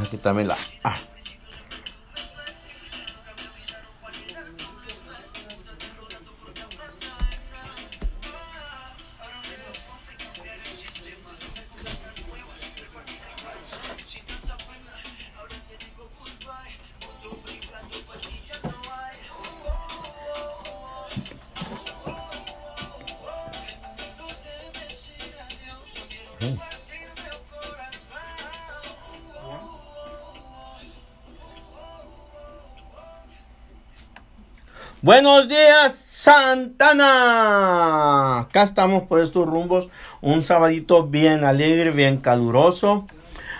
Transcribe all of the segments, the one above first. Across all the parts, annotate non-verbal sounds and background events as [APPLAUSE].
Aquí también la. Buenos días, Santana. Acá estamos por estos rumbos. Un sabadito bien alegre, bien caluroso.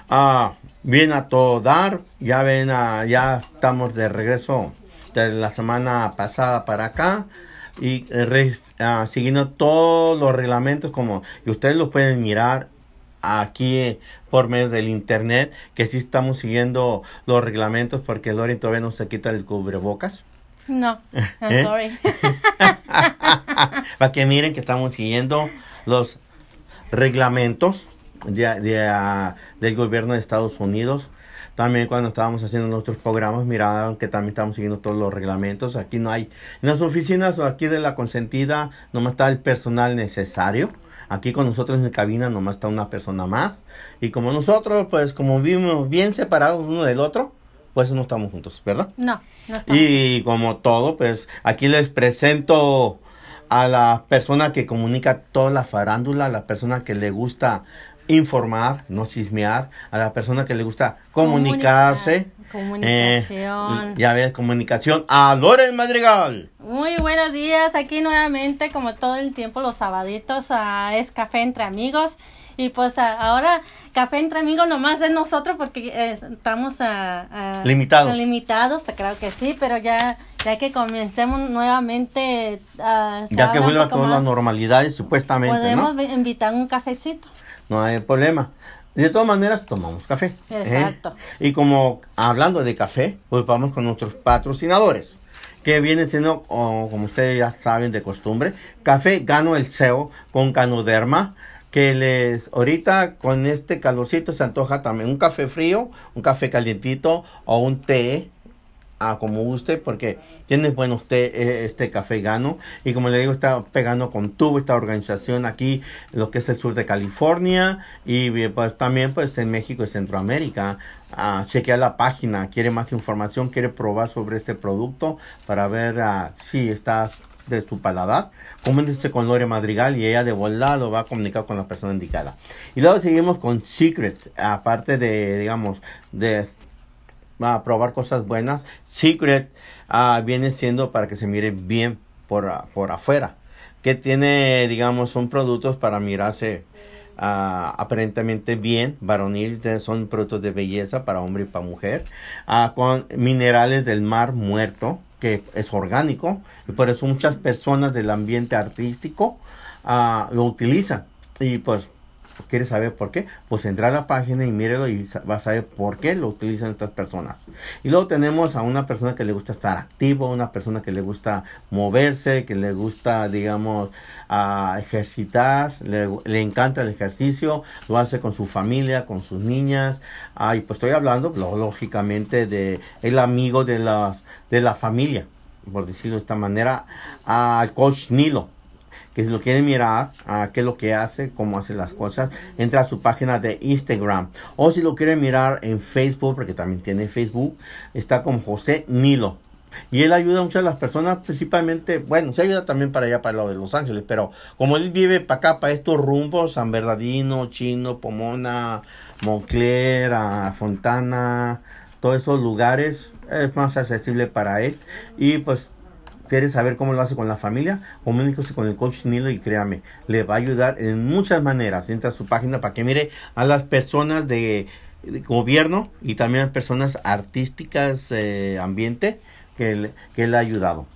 Ah, bien a todo dar. Ya ven, ah, ya estamos de regreso de la semana pasada para acá. Y eh, ah, siguiendo todos los reglamentos como ustedes lo pueden mirar aquí eh, por medio del internet que sí estamos siguiendo los reglamentos porque Lori todavía no se quita el cubrebocas. No, I'm ¿Eh? sorry. [LAUGHS] Para que miren que estamos siguiendo los reglamentos de, ah, del gobierno de Estados Unidos. También cuando estábamos haciendo nuestros programas, miraban que también estamos siguiendo todos los reglamentos. Aquí no hay, en las oficinas o aquí de la consentida, nomás está el personal necesario. Aquí con nosotros en la cabina nomás está una persona más. Y como nosotros, pues como vivimos bien separados uno del otro, pues no estamos juntos, ¿verdad? No, no estamos. Y como todo, pues aquí les presento a la persona que comunica toda la farándula, a la persona que le gusta informar, no chismear, a la persona que le gusta comunicarse. Comunicación. Eh, ya ves, comunicación. A Loren Madrigal. Muy buenos días, aquí nuevamente, como todo el tiempo, los sabaditos, uh, es café entre amigos. Y pues ahora café entre amigos nomás es nosotros porque eh, estamos a, limitados. limitados, creo que sí, pero ya ya que comencemos nuevamente a ya que vuelva a todas las normalidades supuestamente podemos invitar un cafecito no hay problema de todas maneras tomamos café ¿eh? exacto y como hablando de café pues vamos con nuestros patrocinadores que viene siendo, como ustedes ya saben de costumbre, café Gano el CEO con Canoderma, que les ahorita con este calorcito se antoja también un café frío, un café calientito o un té a como guste porque tiene bueno usted eh, este café gano. Y como le digo está pegando con tubo esta organización aquí lo que es el sur de California y pues también pues en México y Centroamérica. Uh, chequea la página quiere más información quiere probar sobre este producto para ver uh, si está de su paladar, comuníquese con Lore Madrigal y ella de volada lo va a comunicar con la persona indicada. Y luego seguimos con Secret, aparte de, digamos, de probar cosas buenas, Secret ah, viene siendo para que se mire bien por, por afuera, que tiene, digamos, son productos para mirarse ah, aparentemente bien, varonil, son productos de belleza para hombre y para mujer, con minerales del mar muerto, que es orgánico y por eso muchas personas del ambiente artístico uh, lo utilizan. Y pues ¿Quieres saber por qué? Pues entra a la página y mírelo y vas a saber por qué lo utilizan estas personas. Y luego tenemos a una persona que le gusta estar activo, una persona que le gusta moverse, que le gusta, digamos, a ejercitar, le, le, encanta el ejercicio, lo hace con su familia, con sus niñas. Ah, pues estoy hablando, lógicamente, de el amigo de, las, de la familia, por decirlo de esta manera, al coach Nilo que si lo quieren mirar a qué es lo que hace, cómo hace las cosas, entra a su página de Instagram. O si lo quieren mirar en Facebook, porque también tiene Facebook, está con José Nilo. Y él ayuda a muchas las personas, principalmente, bueno, se ayuda también para allá, para lo de Los Ángeles, pero como él vive para acá, para estos rumbos, San Bernardino, Chino, Pomona, Moncler, Fontana, todos esos lugares, es más accesible para él. Y pues ¿Quieres saber cómo lo hace con la familia? Comuníquese con el coach Nilo y créame, le va a ayudar en muchas maneras. Entra a su página para que mire a las personas de, gobierno y también a personas artísticas, eh, ambiente, que, que le ha ayudado.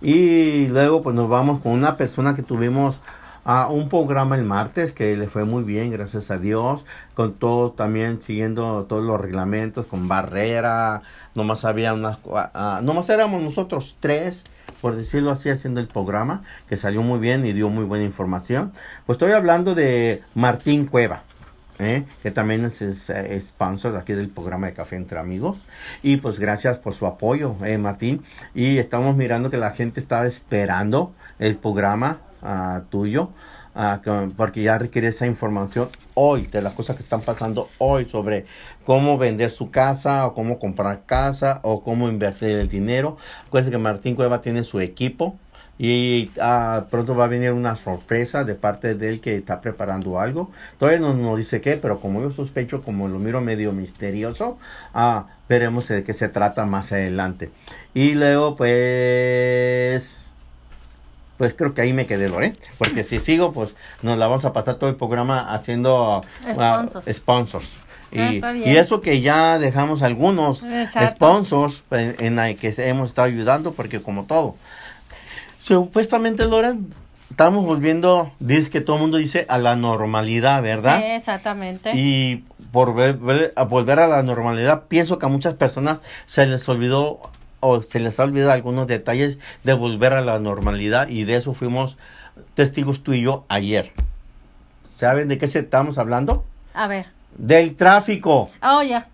Y luego pues nos vamos con una persona que tuvimos a un programa el martes que le fue muy bien, gracias a Dios, con todo también siguiendo todos los reglamentos, con barrera, nomás había unas, uh, nomás éramos nosotros tres por decirlo así, haciendo el programa, que salió muy bien y dio muy buena información. Pues estoy hablando de Martín Cueva. ¿eh? que también es, es, es sponsor aquí del programa de Café Entre Amigos. Y pues gracias por su apoyo, eh, Martín. Y estamos mirando que la gente estaba esperando el programa ah, tuyo. Que- porque ya requiere esa información hoy de las cosas que están pasando hoy sobre cómo vender su casa o cómo comprar casa o cómo invertir el dinero. Acuérdense que Martín Cueva tiene su equipo y ah, pronto va a venir una sorpresa de parte de él que está preparando algo. Todavía no nos dice qué, pero como yo sospecho, como lo miro medio misterioso, ah, veremos de qué se trata más adelante. Y luego, pues... Pues creo que ahí me quedé, Lore. Porque si sigo, pues nos la vamos a pasar todo el programa haciendo ah, Sponsors. sponsors. Ah, Y, eso que ya dejamos algunos Exacto. sponsors en, en la que hemos estado ayudando, porque como todo. Supuestamente, Loren, estamos volviendo, dice que todo el mundo dice a la normalidad, ¿verdad? Sí, exactamente. Y por ver- ver- a volver a la normalidad, pienso que a muchas personas se les olvidó o se les ha olvidado algunos detalles de volver a la normalidad y de eso fuimos testigos tú y yo ayer. ¿Saben de qué se estamos hablando? A ver. Del tráfico. Oh, ya.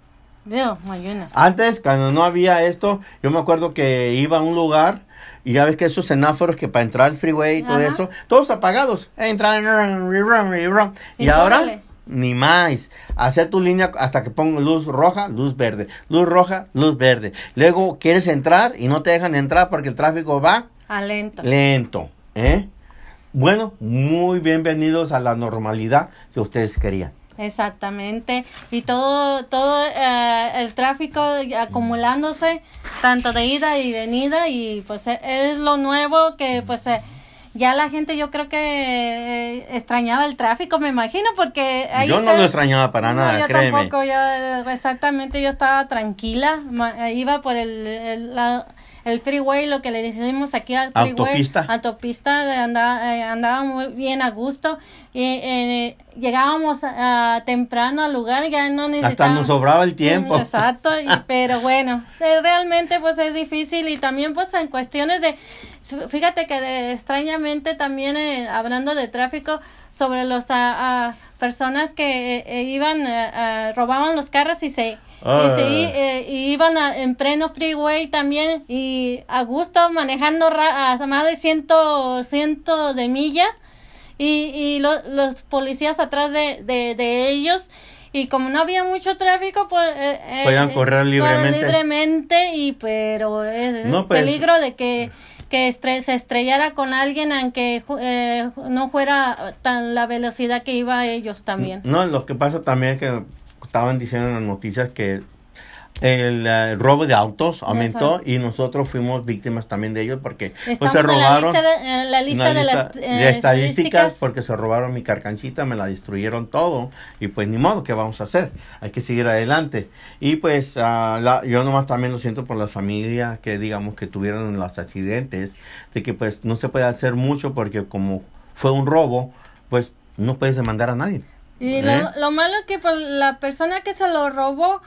Mayunas. Antes, cuando no había esto, yo me acuerdo que iba a un lugar y ya ves que esos semáforos que para entrar al freeway y todo Ajá. eso, todos apagados. Entran, y Y ahora. Ni más. Hacer tu línea hasta que ponga luz roja, luz verde, luz roja, luz verde. Luego quieres entrar y no te dejan entrar porque el tráfico va Alento. lento, ¿eh? Bueno, muy bienvenidos a la normalidad que ustedes querían. Exactamente. Y todo, todo eh, el tráfico acumulándose, tanto de ida y venida, y pues eh, es lo nuevo que pues eh, ya la gente yo creo que eh, extrañaba el tráfico, me imagino, porque ahí Yo no lo extrañaba para No, nada, yo créeme. tampoco, yo exactamente, yo estaba tranquila, iba por el, el, la- el freeway, lo que le decimos aquí al freeway. Autopista. Autopista, andaba, eh, andaba muy bien a gusto. Y eh, llegábamos ah, temprano al lugar, ya no Hasta necesitábamos... nos sobraba el tiempo. [LAUGHS] Exacto, y- [LAUGHS] pero bueno, eh, realmente pues es difícil y también pues en cuestiones de, fíjate que de- extrañamente también eh, hablando de tráfico sobre los ah, ah, personas que eh, eh, iban, robaban los carros y se... Y, Ah. eh, y iban a- en pleno freeway también y a gusto manejando ra- a más de ciento, ciento de milla y, y lo- los policías atrás de, de, de ellos y como no había mucho tráfico pues eh, eh, Podían correr libremente. libremente y pero es No, pues- peligro de que que estre- se estrellara con alguien aunque eh, no fuera tan la velocidad que iba ellos también No, lo que pasa también es que estaban diciendo en las noticias que el eh, robo de autos aumentó y nosotros fuimos víctimas también de ellos porque pues se en la robaron lista de, en la lista de las eh, estadísticas estadísticas. porque se robaron mi carcanchita, me la destruyeron todo y pues ni modo, ¿qué vamos a hacer? Hay que seguir adelante. Y pues la- yo nomás también lo siento por las familias que digamos que tuvieron los accidentes, de que pues no se puede hacer mucho porque como fue un robo, pues no puedes demandar a nadie. Y ¿Eh? lo, lo malo es que pues, la persona que se lo robó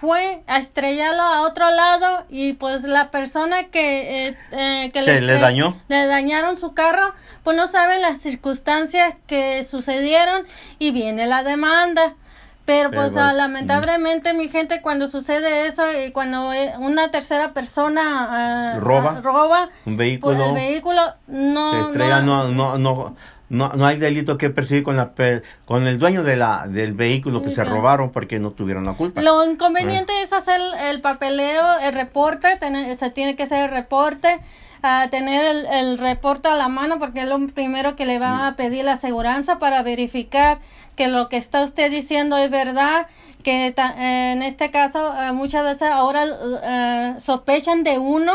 fue a estrellarlo a otro lado y pues la persona que, eh, eh, que Se le estre- dañó. le dañaron su carro pues no sabe las circunstancias que sucedieron y viene la demanda pero Pero, pues ah, lamentablemente mi gente cuando sucede eso y cuando eh, una tercera persona ah, Roba. ah, roba Un pues, vehículo el vehículo no se estrella, no- no, no, no, no, no hay delito que perseguir con la con el dueño de la del vehículo que se robaron porque no tuvieron la culpa. Lo inconveniente es hacer el papeleo, el reporte, tener- se tiene que hacer el reporte, a tener el, el reporte a la mano porque es lo primero que le van a pedir la aseguranza para verificar que lo que está usted diciendo es verdad, que ta- en este caso eh, muchas veces ahora eh, sospechan de uno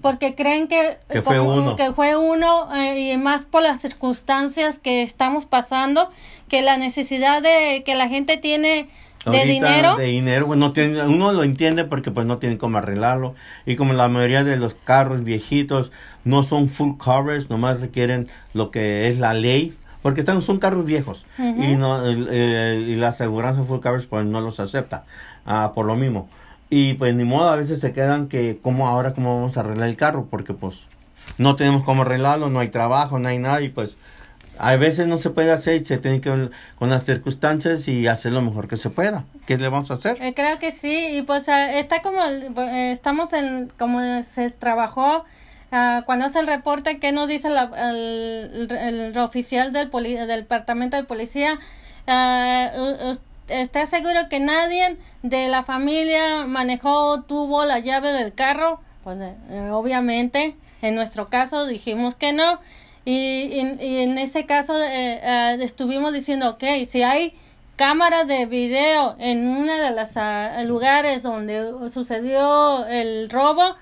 porque creen que, Que fue como- uno. que fue uno eh, y más por las circunstancias que estamos pasando, que la necesidad de que la gente tiene de dinero. De dinero, pues, no tiene, uno lo entiende porque pues no tienen cómo arreglarlo. Y como la mayoría de los carros viejitos no son full coverage, nomás requieren lo que es la ley. Porque están, son carros viejos. Ujú. y, no, eh, y la aseguranza full coverage pues no los acepta. ah, por lo mismo. Y pues ni modo, a veces se quedan que, ¿cómo ahora cómo vamos a arreglar el carro? Porque pues no tenemos cómo arreglarlo, no hay trabajo, no hay nada y pues a veces no se puede hacer se tiene que ver con las circunstancias y hacer lo mejor que se pueda. ¿Qué le vamos a hacer? Eh, creo que sí, y pues está como, eh, estamos en, como se trabajó, ah, cuando hace el reporte, ¿qué nos dice la, el, el, oficial del, del departamento de policía? Uh, ¿Está seguro que nadie de la familia manejó, tuvo la llave del carro? Pues obviamente, en nuestro caso dijimos que no y, en ese caso eh, eh, estuvimos diciendo, ok, si hay cámaras de video en uno de los ah, lugares donde sucedió el robo,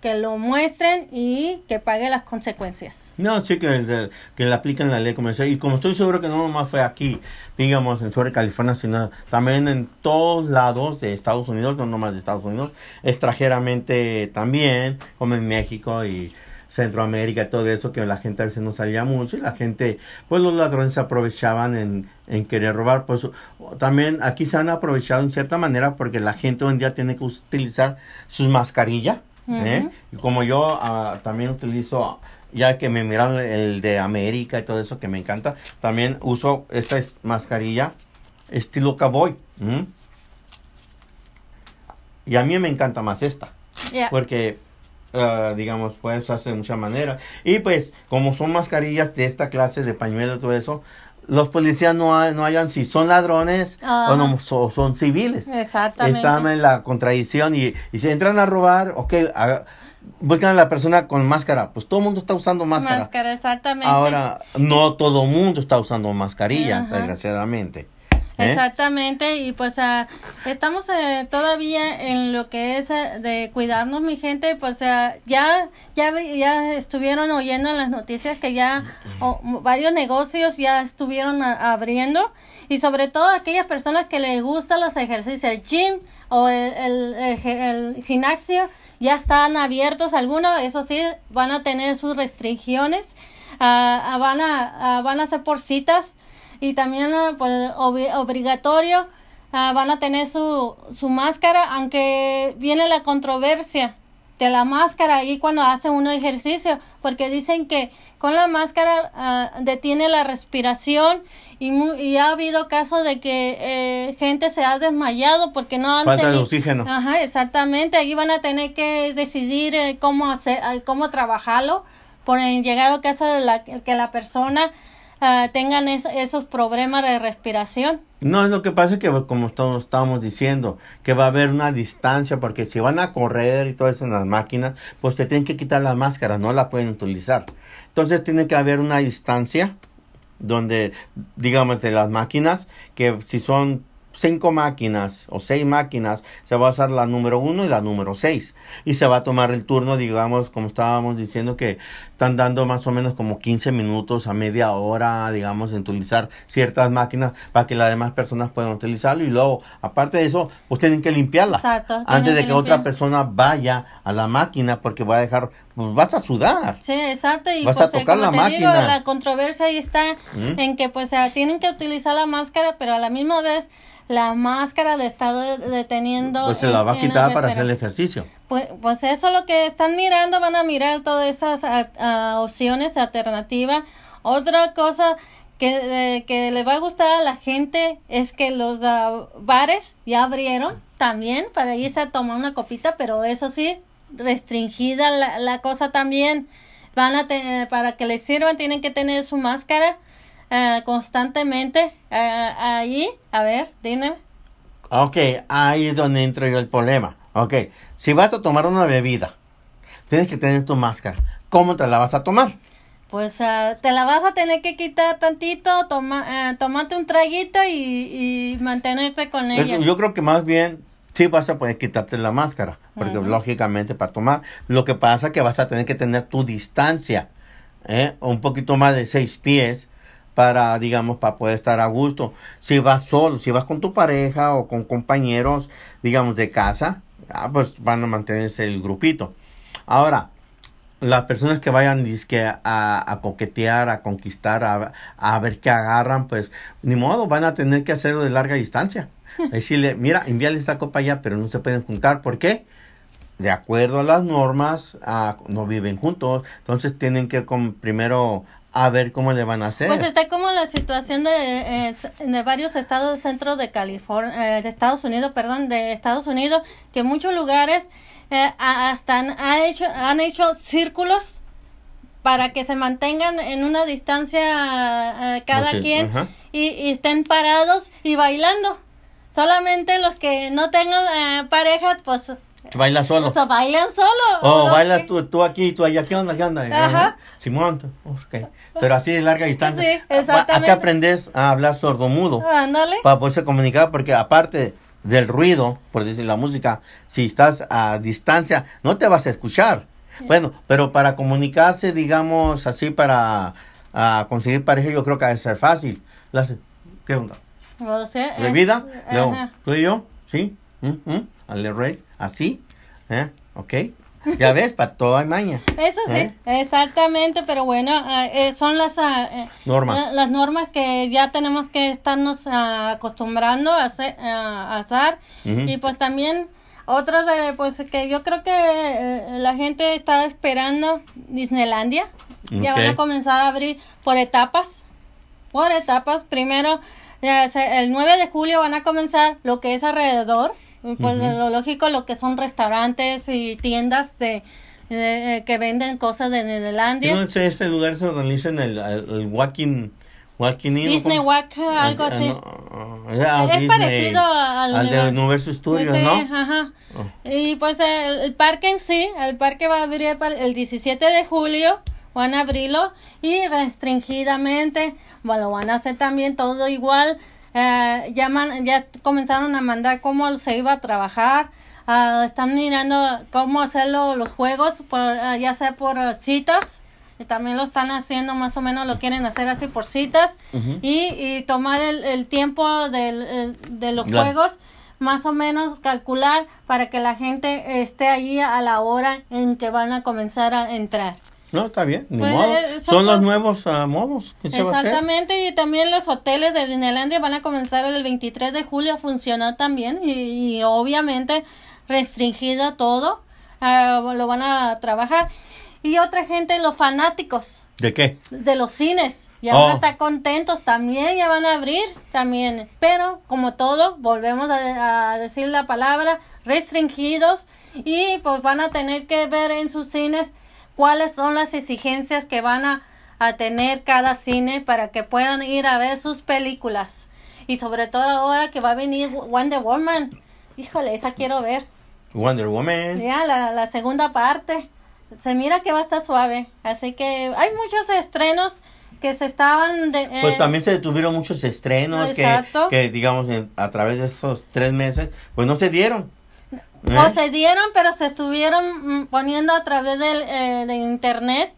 que lo muestren y que pague las consecuencias. No, sí, que, que le apliquen la ley comercial. Y como estoy seguro que no nomás fue aquí, digamos, en sobre California, sino también en todos lados de Estados Unidos, no nomás de Estados Unidos, extranjeramente también, como en México y Centroamérica, todo eso, que la gente a veces no salía mucho y la gente, pues los ladrones se aprovechaban en, en querer robar. Pues también aquí se han aprovechado en cierta manera porque la gente hoy en día tiene que utilizar sus mascarillas. ¿Eh? Y como yo ah, también utilizo, ya que me miran el de América y todo eso que me encanta, también uso esta mascarilla estilo cowboy. Y a mí me encanta más esta. Porque Ah, digamos, puedes usarse de muchas maneras. Y pues, como son mascarillas de esta clase, de pañuelo y todo eso, los policías no, no hayan si son ladrones o, no, son civiles. Exactamente. Están en la contradicción y, y si entran a robar, ok, buscan a la persona con máscara. Pues todo el mundo está usando máscara. Máscara, exactamente. Ahora, no todo el mundo está usando mascarilla, desgraciadamente. ¿Eh? Exactamente, y pues ah, estamos eh, todavía en lo que es eh, de cuidarnos, mi gente, pues ya, ya, ya estuvieron oyendo en las noticias que ya varios negocios ya estuvieron abriendo y sobre todo aquellas personas que les gustan los ejercicios, el gym o el, el, gimnasio, ya están abiertos algunos, eso sí, van a tener sus restricciones, ah, van, a, van a ser por citas y también ah, pues, obligatorio ah, van a tener su, su máscara, aunque viene la controversia de la máscara ahí cuando hace uno ejercicio, porque dicen que con la máscara ah, detiene la respiración y, y, ha habido casos de que eh, gente se ha desmayado porque no han falta de oxígeno. Ajá, exactamente. Ahí van a tener que decidir eh, cómo hacer, eh, cómo trabajarlo. Por el llegado caso de la, que la persona Ah, tengan esos problemas de respiración. No, es lo que pasa que como todos estábamos diciendo, que va a haber una distancia, porque si van a correr y todo eso en las máquinas, pues te tienen que quitar la máscara, no la pueden utilizar. Entonces tiene que haber una distancia donde, digamos, de las máquinas, que si son cinco máquinas o seis máquinas, se va a usar la número uno y la número seis. Y se va a tomar el turno, digamos, como estábamos diciendo, que están dando más o menos como 15 minutos a media hora, digamos, en utilizar ciertas máquinas para que las demás personas puedan utilizarlo. Y luego, aparte de eso, pues tienen que limpiarla. Antes de que, otra persona vaya a la máquina porque va a dejar, pues vas a sudar. Sí, exacto. Y vas a pues, tocar la máquina. la controversia ahí está ¿Mm? en que pues tienen que utilizar la máscara, pero a la misma vez la máscara de estar deteniendo. Pues se la va a quitar para hacer el ejercicio. Pues, pues eso lo que están mirando, van a mirar todas esas opciones alternativas. Otra cosa que, que le va a gustar a la gente es que los ah, bares ya abrieron también para irse a tomar una copita, pero eso sí, restringida la, la cosa también. Van a tener, para que les sirvan, tienen que tener su máscara uh, constantemente uh, ahí. A ver, dime. Ok, ahí es donde entro yo el problema. Ok, si vas a tomar una bebida, tienes que tener tu máscara. ¿Cómo te la vas a tomar? Pues uh, te la vas a tener que quitar tantito, toma, tomarte un traguito y, y mantenerte con ella. yo creo que más bien sí vas a poder quitarte la máscara, porque lógicamente para tomar, lo que pasa es que vas a tener que tener tu distancia, ¿eh? un poquito más de seis pies para, digamos, para poder estar a gusto. Si vas solo, si vas con tu pareja o con compañeros, digamos, de casa, ah, pues van a mantenerse el grupito. Ahora, las personas que vayan a, a, coquetear, a conquistar, a, a, ver qué agarran, pues ni modo, van a tener que hacerlo de larga distancia. [LAUGHS] Decirle, mira, envíale esta copa allá, pero no se pueden juntar. ¿Por qué? de acuerdo a las normas, no viven juntos, entonces tienen que primero a ver cómo le van a hacer. Pues está como la situación de, eh, de varios estados del centro de California, eh, de Estados Unidos, perdón, de Estados Unidos, que muchos lugares eh, hasta han, hecho, han hecho círculos para que se mantengan en una distancia cada quien y, estén parados y bailando. Solamente los que no tengan pareja, pues Baila solo. O bailan solo. O, bailas tú, tú aquí, tú allá. ¿Qué onda? ¿Qué onda? Ajá. Simón. Okay pero así de larga distancia. Sí, exactamente. Acá aprendes a hablar sordomudo. Ándale. Para poderse comunicar, porque aparte del ruido, por decir la música, si estás a distancia, no te vas a escuchar. Bueno, pero para comunicarse, digamos así, para conseguir pareja, yo creo que debe ser fácil. ¿Qué onda? O sea, eh, ¿Bebida? ¿Tú y yo? ¿Sí? ¿Mm? ¿Mm? ¿Al ¿Así? ¿Eh? ¿Ok? Ya ves, para todo hay maña. Eso sí, ¿Eh? exactamente, pero bueno, ah, eh, son las ah, eh, normas. las normas que ya tenemos que estarnos ah, acostumbrando a hacer. A hacer. Y pues también otra de, pues que yo creo que la gente está esperando Disneylandia. Ya van a comenzar a abrir por etapas. Por etapas. Primero, el 9 de julio van a comenzar lo que es alrededor pues lo lógico, lo que son restaurantes y tiendas de, eh, que venden cosas de Neerlandia. No sé, este lugar se organiza en el, el, Walking... Walking Disney Walk, algo así. es parecido al, al de Universo Studios, sí, ¿no? Ajá. Oh. Y pues el, parque en sí, el parque va a abrir el 17 de julio, van a abrirlo y restringidamente, bueno, lo van a hacer también todo igual eh, ya, ya comenzaron a mandar cómo se iba a trabajar, uh, están mirando cómo hacerlo los juegos, por, uh, ya sea por uh, citas, y también lo están haciendo más o menos, lo quieren hacer así por citas, y, y, tomar el, el tiempo del, de los juegos más o menos calcular para que la gente esté ahí a la hora en que van a comenzar a entrar. No, está bien, pues, eh, son, los nuevos uh, modos que se Exactamente, y también los hoteles de Disneylandia van a comenzar el 23 de julio a funcionar también y, obviamente restringido todo, uh, lo van a trabajar. Y otra gente, los fanáticos. ¿De qué? De los cines. Ya van a oh. estar contentos también, ya van a abrir también. Pero, como todo, volvemos a, a decir la palabra, restringidos y pues van a tener que ver en sus cines cuáles son las exigencias que van a, tener cada cine para que puedan ir a ver sus películas. Y sobre todo ahora que va a venir Wonder Woman. Híjole, esa quiero ver. Wonder Woman. Ya, la, segunda parte. Se mira que va a estar suave. Así que hay muchos estrenos que se estaban... De, pues eh, también se detuvieron muchos estrenos que, que, digamos, a través de esos tres meses, pues no se dieron. O se dieron, pero se estuvieron mm, poniendo a través del, eh, de internet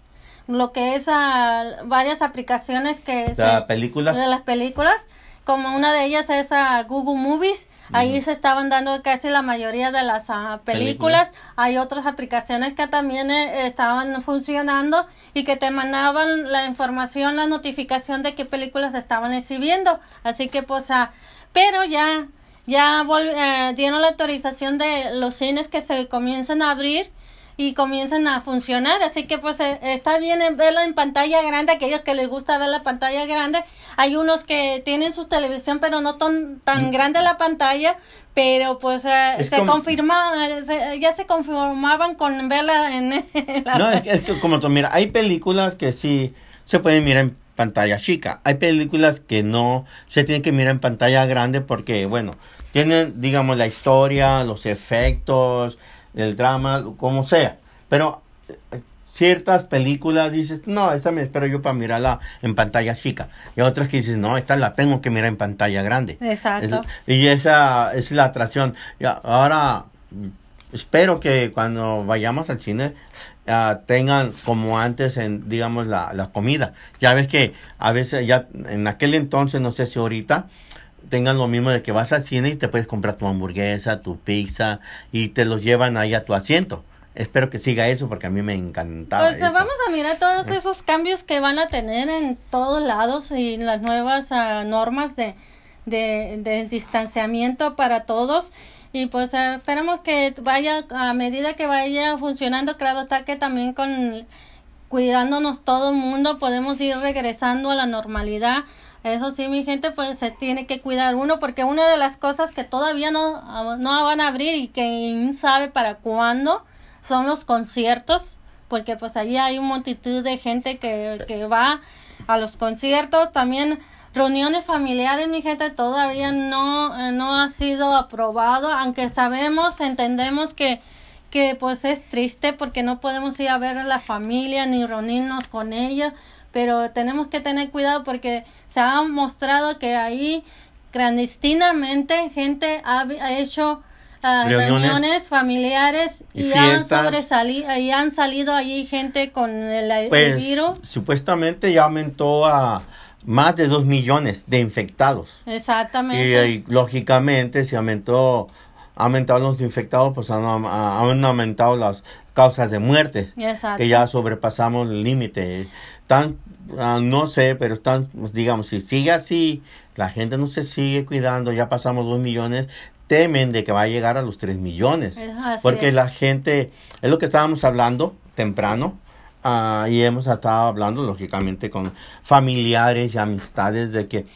lo que es a varias aplicaciones que de películas de las películas. Como una de ellas es a Google Movies. Ahí se estaban dando casi la mayoría de las ah, películas. hay otras aplicaciones que también eh, estaban funcionando y que te mandaban la información la notificación de qué películas estaban exhibiendo. Así que pues ah, pero ya ya eh, dieron la autorización de los cines que se comiencen a abrir y comiencen a funcionar. Así que pues eh, está bien verlo en pantalla grande, aquellos que les gusta ver la pantalla grande. Hay unos que tienen su televisión pero no tan, tan mm. grande la pantalla, pero pues eh, se confirma, ya se conformaban con verla en, [LAUGHS] la... No, es que, como tú, mira, hay películas que sí se pueden mirar en pantalla chica. Hay películas que no se tienen que mirar en pantalla grande porque, bueno, tienen, digamos, la historia, los efectos, el drama, como sea. Pero eh, ciertas películas dices, no, esta me espero yo para mirarla en pantalla chica. Y otras que dices, no, esta la tengo que mirar en pantalla grande. Exacto. y esa es la atracción. Y ahora, espero que cuando vayamos al cine Ah, tengan como antes en digamos la, la, comida ya ves que a veces ya en aquel entonces no sé si ahorita tengan lo mismo de que vas al cine y te puedes comprar tu hamburguesa tu pizza y te los llevan ahí a tu asiento. Espero que siga eso porque a mí me encantaba pues vamos a mirar todos esos cambios que van a tener en todos lados y las nuevas ah, normas de, de, de distanciamiento para todos y pues esperamos que vaya a medida que vaya funcionando claro está que también con cuidándonos todo el mundo, podemos ir regresando a la normalidad. Eso sí, mi gente, pues se tiene que cuidar uno porque una de las cosas que todavía no, no van a abrir y que sabe para cuándo son los conciertos, porque pues allí hay un multitud de gente que, que va a los conciertos, también reuniones familiares, mi gente, todavía no, eh, no ha sido aprobado, aunque sabemos, entendemos que, que pues es triste porque no podemos ir a ver a la familia ni reunirnos con ella, pero tenemos que tener cuidado porque se ha mostrado que ahí clandestinamente gente ha, hecho ah, reuniones. familiares y, han sobresalido y han salido allí gente con el, pues, virus. Supuestamente ya aumentó a más de dos millones de infectados. Exactamente. Y, lógicamente si aumentó, ha aumentado los infectados, pues han, aumentado las causas de muerte. Que ya sobrepasamos el límite. Tan, ah, no sé, pero están, pues, digamos, si sigue así, la gente no se sigue cuidando, ya pasamos dos millones, temen de que va a llegar a los tres millones. porque la gente, es lo que estábamos hablando temprano, Ah, y hemos estado hablando, lógicamente, con familiares y amistades de que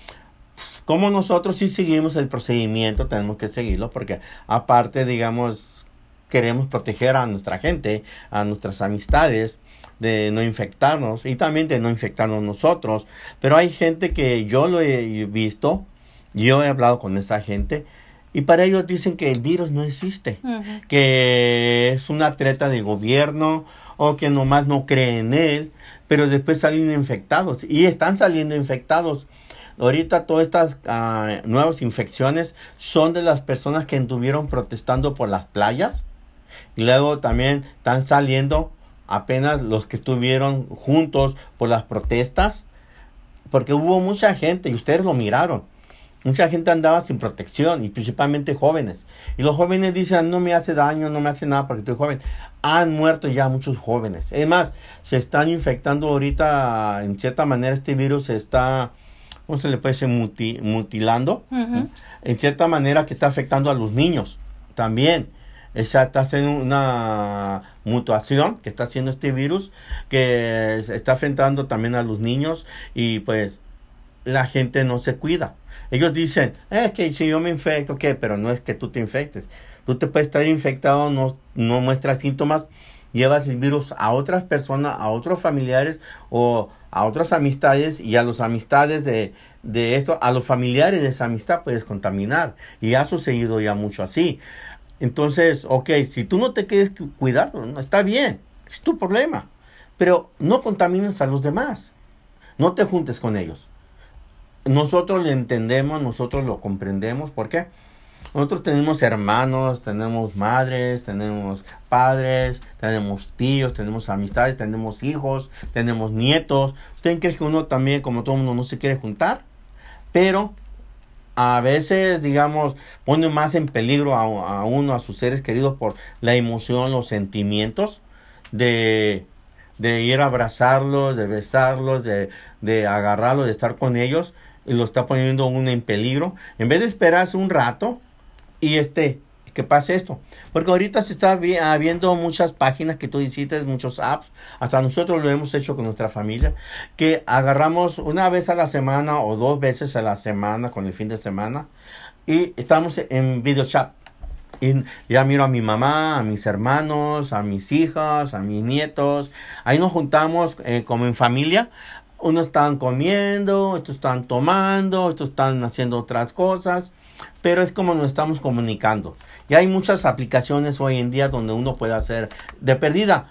como nosotros sí seguimos el procedimiento, tenemos que seguirlo porque aparte, digamos, queremos proteger a nuestra gente, a nuestras amistades de no infectarnos y también de no infectarnos nosotros. Pero hay gente que yo lo he visto, yo he hablado con esa gente y para ellos dicen que el virus no existe, que es una treta del gobierno o que nomás no creen en él, pero después salen infectados y están saliendo infectados. Ahorita todas estas ah, nuevas infecciones son de las personas que estuvieron protestando por las playas. Y luego también están saliendo apenas los que estuvieron juntos por las protestas. Porque hubo mucha gente y ustedes lo miraron Mucha gente andaba sin protección y principalmente jóvenes. Y los jóvenes dicen, no me hace daño, no me hace nada porque estoy joven. Han muerto ya muchos jóvenes. Es más, se están infectando ahorita, en cierta manera, este virus se está, ¿cómo se le puede decir? mutilando. En cierta manera que está afectando a los niños también. Esa está haciendo una mutación que está haciendo este virus que está afectando también a los niños y pues la gente no se cuida. Ellos dicen, es que si yo me infecto, ¿qué? Pero no es que tú te infectes. Tú te puedes estar infectado, no, no muestras síntomas, llevas el virus a otras personas, a otros familiares o a otras amistades y a los amistades de, de esto, a los familiares de esa amistad puedes contaminar. Y ha sucedido ya mucho así. Entonces, ok, si tú no te quieres cuidar, no, está bien, es tu problema. Pero no contamines a los demás. No te juntes con ellos nosotros lo entendemos, nosotros lo comprendemos. ¿Por qué? Nosotros tenemos hermanos, tenemos madres, tenemos padres, tenemos tíos, tenemos amistades, tenemos hijos, tenemos nietos. ¿Usted cree que uno también, como todo mundo, no se quiere juntar? Pero a veces, digamos, pone más en peligro a, uno, a sus seres queridos por la emoción, los sentimientos de, de ir a abrazarlos, de besarlos, de, de agarrarlos, de estar con ellos lo está poniendo uno en peligro, en vez de esperarse un rato y este, que pase esto. Porque ahorita se está viendo muchas páginas que tú visitas, muchos apps, hasta nosotros lo hemos hecho con nuestra familia, que agarramos una vez a la semana o dos veces a la semana con el fin de semana y estamos en video chat. Y ya miro a mi mamá, a mis hermanos, a mis hijas, a mis nietos. Ahí nos juntamos eh, como en familia unos están comiendo, otros están tomando, otros están haciendo otras cosas, pero es como nos estamos comunicando. Y hay muchas aplicaciones hoy en día donde uno puede hacer de perdida.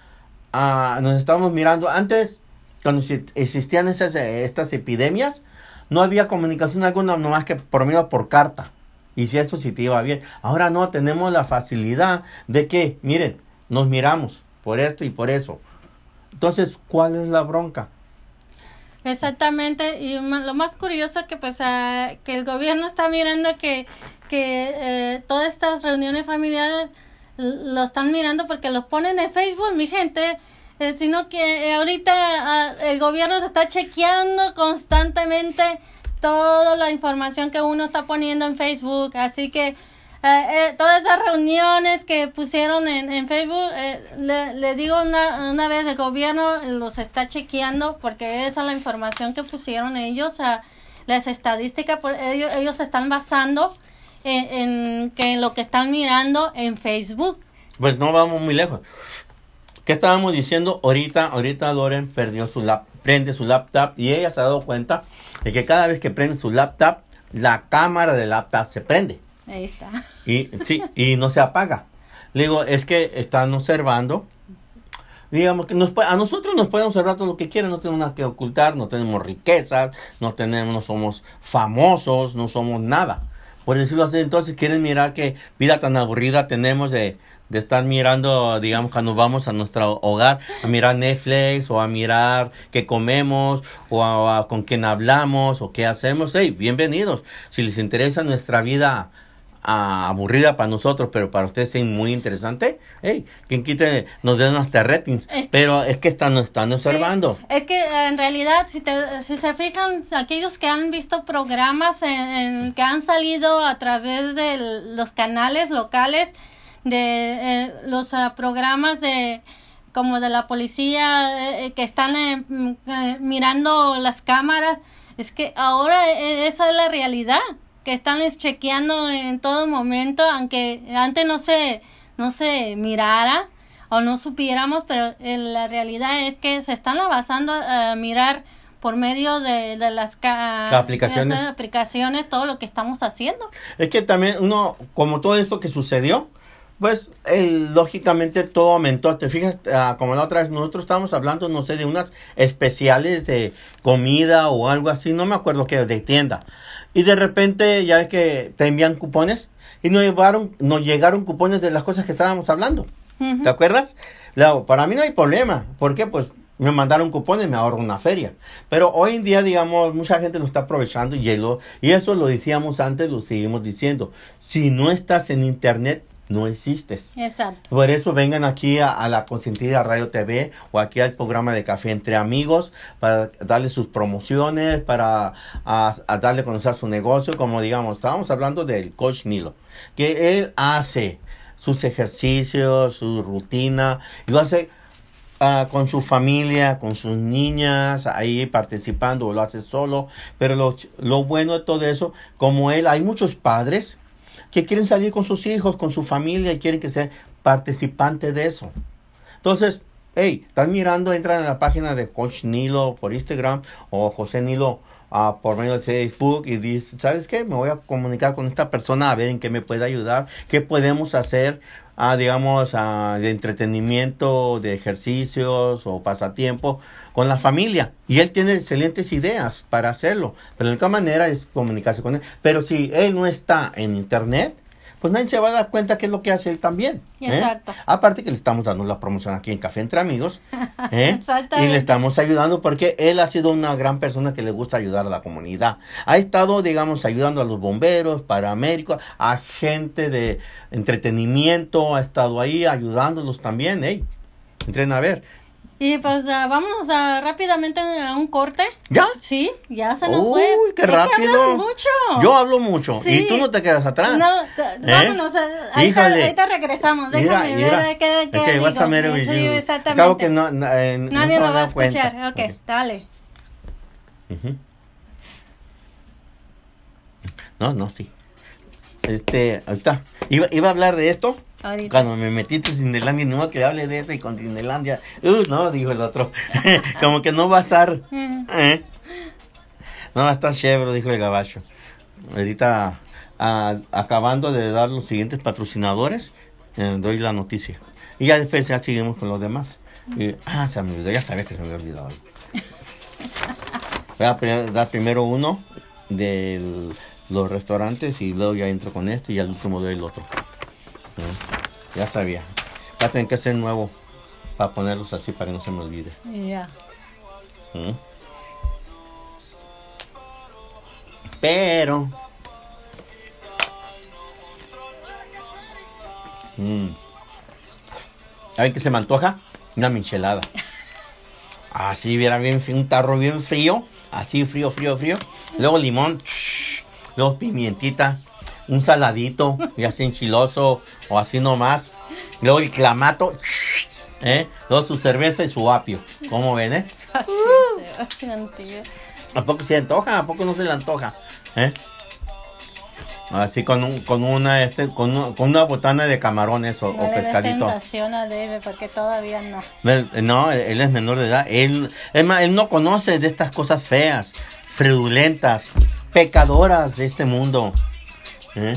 Ah, nos estamos mirando antes, cuando existían esas, estas epidemias, no había comunicación alguna, más que por medio por carta. Y si eso sí te iba bien. Ahora no, tenemos la facilidad de que, miren, nos miramos por esto y por eso. Entonces, ¿cuál es la bronca? Exactamente, y lo más curioso que pues que el gobierno está mirando que, que eh, todas estas reuniones familiares lo están mirando porque los ponen en Facebook, mi gente, eh, sino que eh, ahorita ah, el gobierno se está chequeando constantemente toda la información que uno está poniendo en Facebook, así que eh, eh, todas esas reuniones que pusieron en, en Facebook, eh, le, le, digo una, una vez, el gobierno los está chequeando porque esa es la información que pusieron ellos, a las estadísticas, por, ellos, ellos se están basando en, en, que lo que están mirando en Facebook. Pues no vamos muy lejos. ¿Qué estábamos diciendo? Ahorita, ahorita Loren perdió su lap, prende su laptop y ella se ha dado cuenta de que cada vez que prende su laptop, la cámara del laptop se prende. Ahí está. Y sí, y no se apaga. Le digo, es que están observando. Digamos que nos, a nosotros nos pueden observar todo lo que quieran, no tenemos nada que ocultar, no tenemos riquezas, no tenemos, no somos famosos, no somos nada. Por decirlo así, entonces quieren mirar qué vida tan aburrida tenemos de, de estar mirando, digamos, cuando vamos a nuestro hogar, a mirar Netflix o a mirar qué comemos o a, a con quién hablamos o qué hacemos. Hey, bienvenidos. Si les interesa nuestra vida uh, aburrida para nosotros, pero para ustedes es muy interesante, hey, quien quite nos den hasta ratings. Es, pero es que están, nos están observando. Sí, es que en realidad, si, te, si se fijan, aquellos que han visto programas en, en, que han salido a través de los canales locales, de eh, los uh, programas de como de la policía eh, que están eh, eh, mirando las cámaras es que ahora eh, esa es la realidad que están chequeando en todo momento aunque antes no se no se mirara o no supiéramos pero la realidad es que se están basando a mirar por medio de, de las aplicaciones. Aplicaciones todo lo que estamos haciendo es que también uno como todo esto que sucedió pues eh, lógicamente todo aumentó. Te fijas, uh, como la otra vez nosotros estábamos hablando, no sé, de unas especiales de comida o algo así, no me acuerdo qué, de tienda. Y de repente ya ves que te envían cupones y nos llevaron, nos llegaron cupones de las cosas que estábamos hablando. Uh -huh. ¿Te acuerdas? Luego, para mí no hay problema. ¿Por qué? Pues me mandaron cupones, me ahorro una feria. Pero hoy en día, digamos, mucha gente lo está aprovechando y, lo, y eso lo decíamos antes, lo seguimos diciendo. Si no estás en internet, no existes. Exacto. Por eso vengan aquí a, a, la Consentida Radio TV o aquí al programa de Café entre Amigos para darle sus promociones, para a, a darle a conocer su negocio. Como digamos, estábamos hablando del coach Nilo, que él hace sus ejercicios, su rutina, y lo hace uh, con su familia, con sus niñas, ahí participando, o lo hace solo. Pero lo, lo bueno de todo eso, como él, hay muchos padres que quieren salir con sus hijos, con su familia y quieren que sea participante de eso. Entonces, hey, estás mirando, entra en la página de Coach Nilo por Instagram o José Nilo uh, por medio de Facebook y dices, ¿sabes qué? Me voy a comunicar con esta persona a ver en qué me puede ayudar, qué podemos hacer, uh, digamos, uh, de entretenimiento, de ejercicios o pasatiempo con la familia. Y él tiene excelentes ideas para hacerlo. Pero la única manera es comunicarse con él. Pero si él no está en internet, pues nadie se va a dar cuenta qué es lo que hace él también. Exacto. ¿eh? Aparte que le estamos dando la promoción aquí en Café Entre Amigos. [LAUGHS] ¿eh? y le estamos ayudando porque él ha sido una gran persona que le gusta ayudar a la comunidad. Ha estado, digamos, ayudando a los bomberos, paramédicos, a gente de entretenimiento, ha estado ahí ayudándolos también. ¿eh? Entren a ver. Y pues uh, vamos a, rápidamente a un corte. ¿Ya? Sí, ya se nos Uy, fue. qué rápido. mucho. Yo hablo mucho. Sí. Y tú no te quedas atrás. No, vámonos. ¿Eh? Ahí, te, regresamos. Déjame mira, ver qué, qué okay, digo. What's the sí, exactamente. Que no, eh, Nadie no lo va a escuchar. Cuenta. Okay, ok, dale. Uh -huh. No, no, sí. Este, ahorita, iba, iba a hablar de esto. Ahorita. Cuando me metiste en Disneylandia, no que hable de eso y con Disneylandia. Uh, no, dijo el otro. [LAUGHS] Como que no va a estar. ¿eh? No va a estar chévere, dijo el gabacho. Ahorita, a, acabando de dar los siguientes patrocinadores, eh, doy la noticia. Y ya después ya seguimos con los demás. Y, ah, se me olvidó, ya sabía que se me había olvidado. Voy a dar primero uno de los restaurantes y luego ya entro con este y al último doy el otro. ¿no? Ya sabía. Va a tener que ser nuevo para ponerlos así para que no se me olvide. Ya. Yeah. ¿Mm? Pero. Mmm. ¿Saben qué se me antoja? Una michelada. [LAUGHS] Así, viera bien, un tarro bien frío. Así, frío, frío, frío. Luego limón. Luego pimientita. Un saladito, y así enchiloso, o así nomás. Luego el clamato, ¿eh? Luego su cerveza y su apio. ¿Cómo ven, eh? Así, ¿A poco se antoja? ¿A poco no se le antoja? ¿Eh? Así con, un, con una este con, un- con una botana de camarones o, No o pescadito. tentación a Dave porque todavía no. Él- No, él es menor de edad. Él, es más, él no conoce de estas cosas feas, fraudulentas, pecadoras de este mundo. ¿Eh?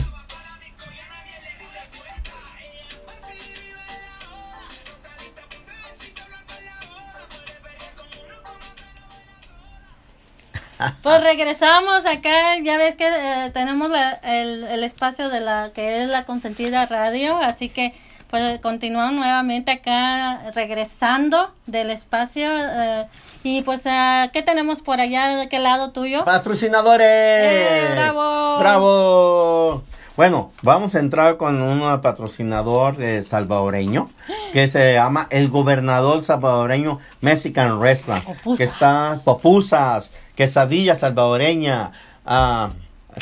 Pues regresamos acá, ya ves que eh, tenemos la- el, el espacio de la que es la consentida radio, así que pues continuamos nuevamente acá regresando del espacio eh, y pues eh, ¿qué tenemos por allá de qué lado tuyo? ¡Patrocinadores! ¡Eh, bravo! ¡Bravo! Bueno, vamos a entrar con un patrocinador eh, salvadoreño que se llama el gobernador salvadoreño Mexican Restaurant. Popusas. Que está popusas, quesadilla salvadoreña. ah,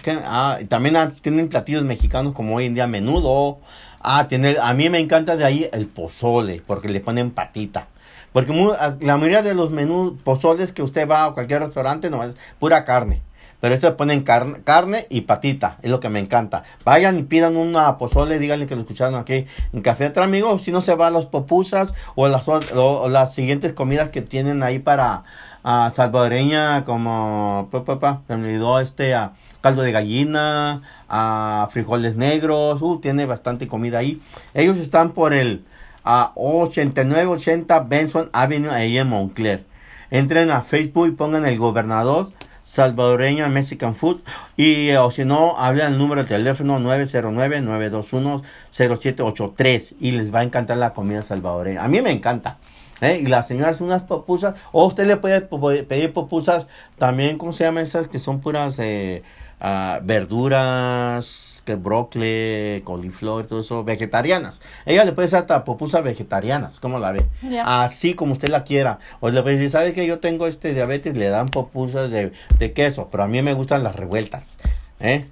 que, ah, también ah, tienen platillos mexicanos como hoy en día menudo. Ah, tiene, a mí me encanta de ahí el pozole porque le ponen patita. Porque la mayoría de los menús pozoles que usted va a cualquier restaurante no es pura carne. Pero estos ponen carne, y patita, es lo que me encanta. Vayan y pidan una pozole, díganle que lo escucharon aquí en Café Entre Amigos, si no se va a los popusas o las, o las siguientes comidas que tienen ahí para ah, salvadoreña como, pa, pa, pa, se me olvidó este ah, caldo de gallina, ah, frijoles negros, uh, tiene bastante comida ahí. Ellos están por el a 8980 Benson Avenue ahí en Montclair. Entren a Facebook y pongan el gobernador salvadoreña Mexican Food y eh, o si no hablen el número de teléfono 909-921-0783 y les va a encantar la comida salvadoreña. A mí me encanta. ¿Eh? Y las señoras unas popusas o usted le puede pedir popusas también, ¿cómo se llaman esas que son puras eh, ah, verduras, que brócoli, coliflor, todo eso, vegetarianas. Ella le puede hacer hasta popusas vegetarianas, ¿cómo la ve? Así como usted la quiera. O le puede decir, ¿sabe que yo tengo este diabetes? Le dan popusas de, de queso, pero a mí me gustan las revueltas. ¿Eh?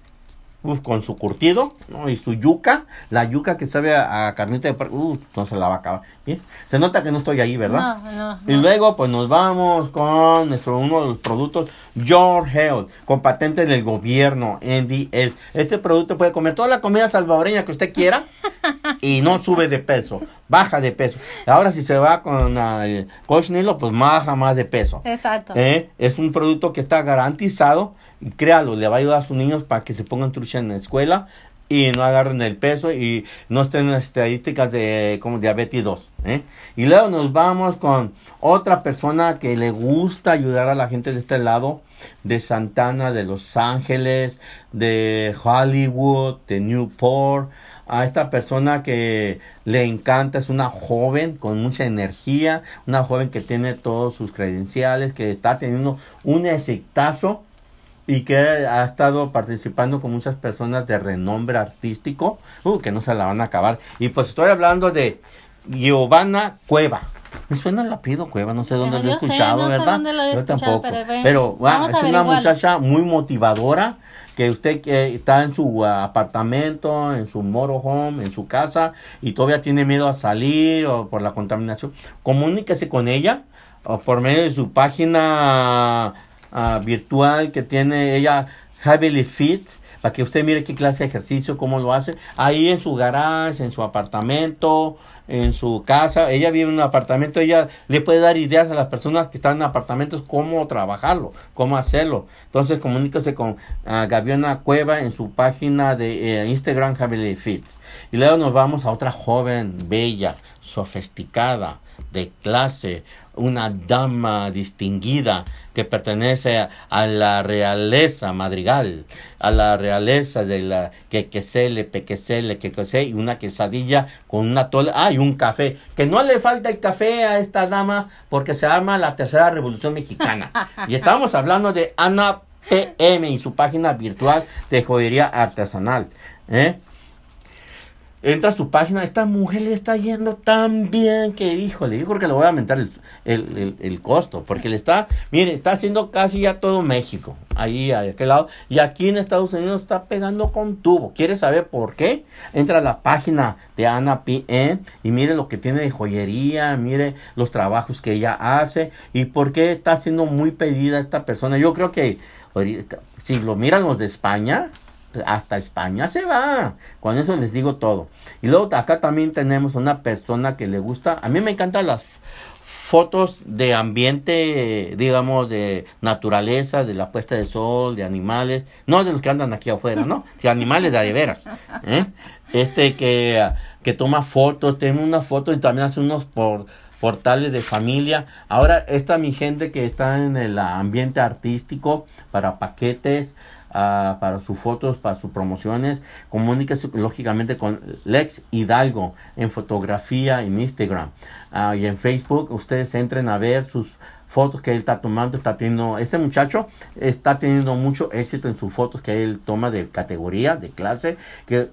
Uf, con su curtido ¿no? y su yuca, la yuca que sabe a, a carnita de puerco, no se la va a acabar. Bien, Se nota que no estoy ahí, ¿verdad? No, no, Y no. luego, pues nos vamos con nuestro uno de los productos, Your Health, con patente del gobierno, NDS. Este producto puede comer toda la comida salvadoreña que usted quiera [LAUGHS] y no sube de peso, baja de peso. Ahora, si se va con ah, el Coach Nilo, pues baja más de peso. Exacto. ¿Eh? Es un producto que está garantizado y créalo, le va a ayudar a sus niños para que se pongan trucha en la escuela y no agarren el peso y no estén en las estadísticas de como diabetes 2. ¿eh? Y luego nos vamos con otra persona que le gusta ayudar a la gente de este lado, de Santana, de Los Ángeles, de Hollywood, de Newport. A esta persona que le encanta, es una joven con mucha energía, una joven que tiene todos sus credenciales, que está teniendo un exitazo y que ha estado participando con muchas personas de renombre artístico, uh, que no se la van a acabar. Y pues estoy hablando de Giovanna Cueva. Me suena el apellido Cueva, no sé dónde lo he escuchado, ¿verdad? dónde lo he Yo escuchado, tampoco. pero Pero ah, vamos a es una muchacha muy motivadora que usted está en su ah, apartamento, en su motorhome, en su casa y todavía tiene miedo a salir o por la contaminación, comuníquese con ella o por medio de su página ah, virtual que tiene ella Heavily Fit para que usted mire qué clase de ejercicio, cómo lo hace. Ahí en su garage, en su apartamento, en su casa. Ella vive en un apartamento, ella le puede dar ideas a las personas que están en apartamentos cómo trabajarlo, cómo hacerlo. Entonces comuníquese con ah, Gaviona Cueva en su página de eh, Instagram Heavily Fit. Y luego nos vamos a otra joven, bella, sofisticada, de clase, una dama distinguida que pertenece a, la realeza madrigal, a la realeza de la que quesele, pequecele, que quese, y una quesadilla con una tola, ah, y un café, que no le falta el café a esta dama porque se llama la tercera revolución mexicana. [LAUGHS] y estamos hablando de Ana PM y su página virtual de joyería artesanal. ¿eh? Entra a su página, esta mujer le está yendo tan bien que, híjole, yo creo que le voy a aumentar el, el, el, costo, porque le está, mire, está haciendo casi ya todo México, ahí a aquel lado, y aquí en Estados Unidos está pegando con tubo. ¿Quiere saber por qué? Entra a la página de Ana P.N. y mire lo que tiene de joyería, mire los trabajos que ella hace y por qué está siendo muy pedida esta persona. Yo creo que si lo miran los de España, hasta España se va. Con eso les digo todo. Y luego acá también tenemos una persona que le gusta. A mí me encantan las fotos de ambiente, digamos, de naturaleza, de la puesta de sol, de animales. No de los que andan aquí afuera, ¿no? De animales de, de veras. ¿eh? Este que, que toma fotos, tiene una foto y también hace unos por portales de familia. Ahora está mi gente que está en el ambiente artístico para paquetes, uh, para sus fotos, para sus promociones. Comuníquese lógicamente con Lex Hidalgo en fotografía, en Instagram uh, y en Facebook. Ustedes entren a ver sus fotos que él está tomando, está teniendo, este muchacho está teniendo mucho éxito en sus fotos que él toma de categoría, de clase, que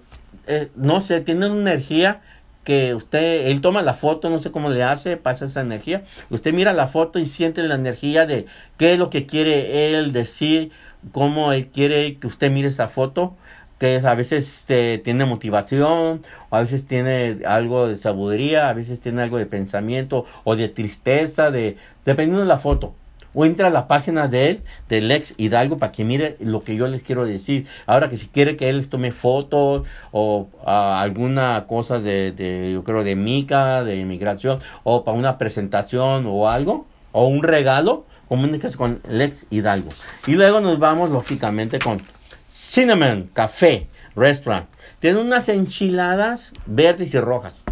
eh, no sé, tiene una energía que usted, él toma la foto, no sé cómo le hace, pasa esa energía. Usted mira la foto y siente la energía de qué es lo que quiere él decir, cómo él quiere que usted mire esa foto, que a veces este, tiene motivación, o a veces tiene algo de sabiduría, a veces tiene algo de pensamiento o de tristeza, de, dependiendo de la foto o entra a la página de él, del Lex Hidalgo, para que mire lo que yo les quiero decir. Ahora que si quiere que él tome fotos o alguna cosa de, de, yo creo, de mica, de inmigración, o para una presentación o algo, o un regalo, comuníquese con Lex Hidalgo. Y luego nos vamos, lógicamente, con Cinnamon Café Restaurant. Tiene unas enchiladas verdes y rojas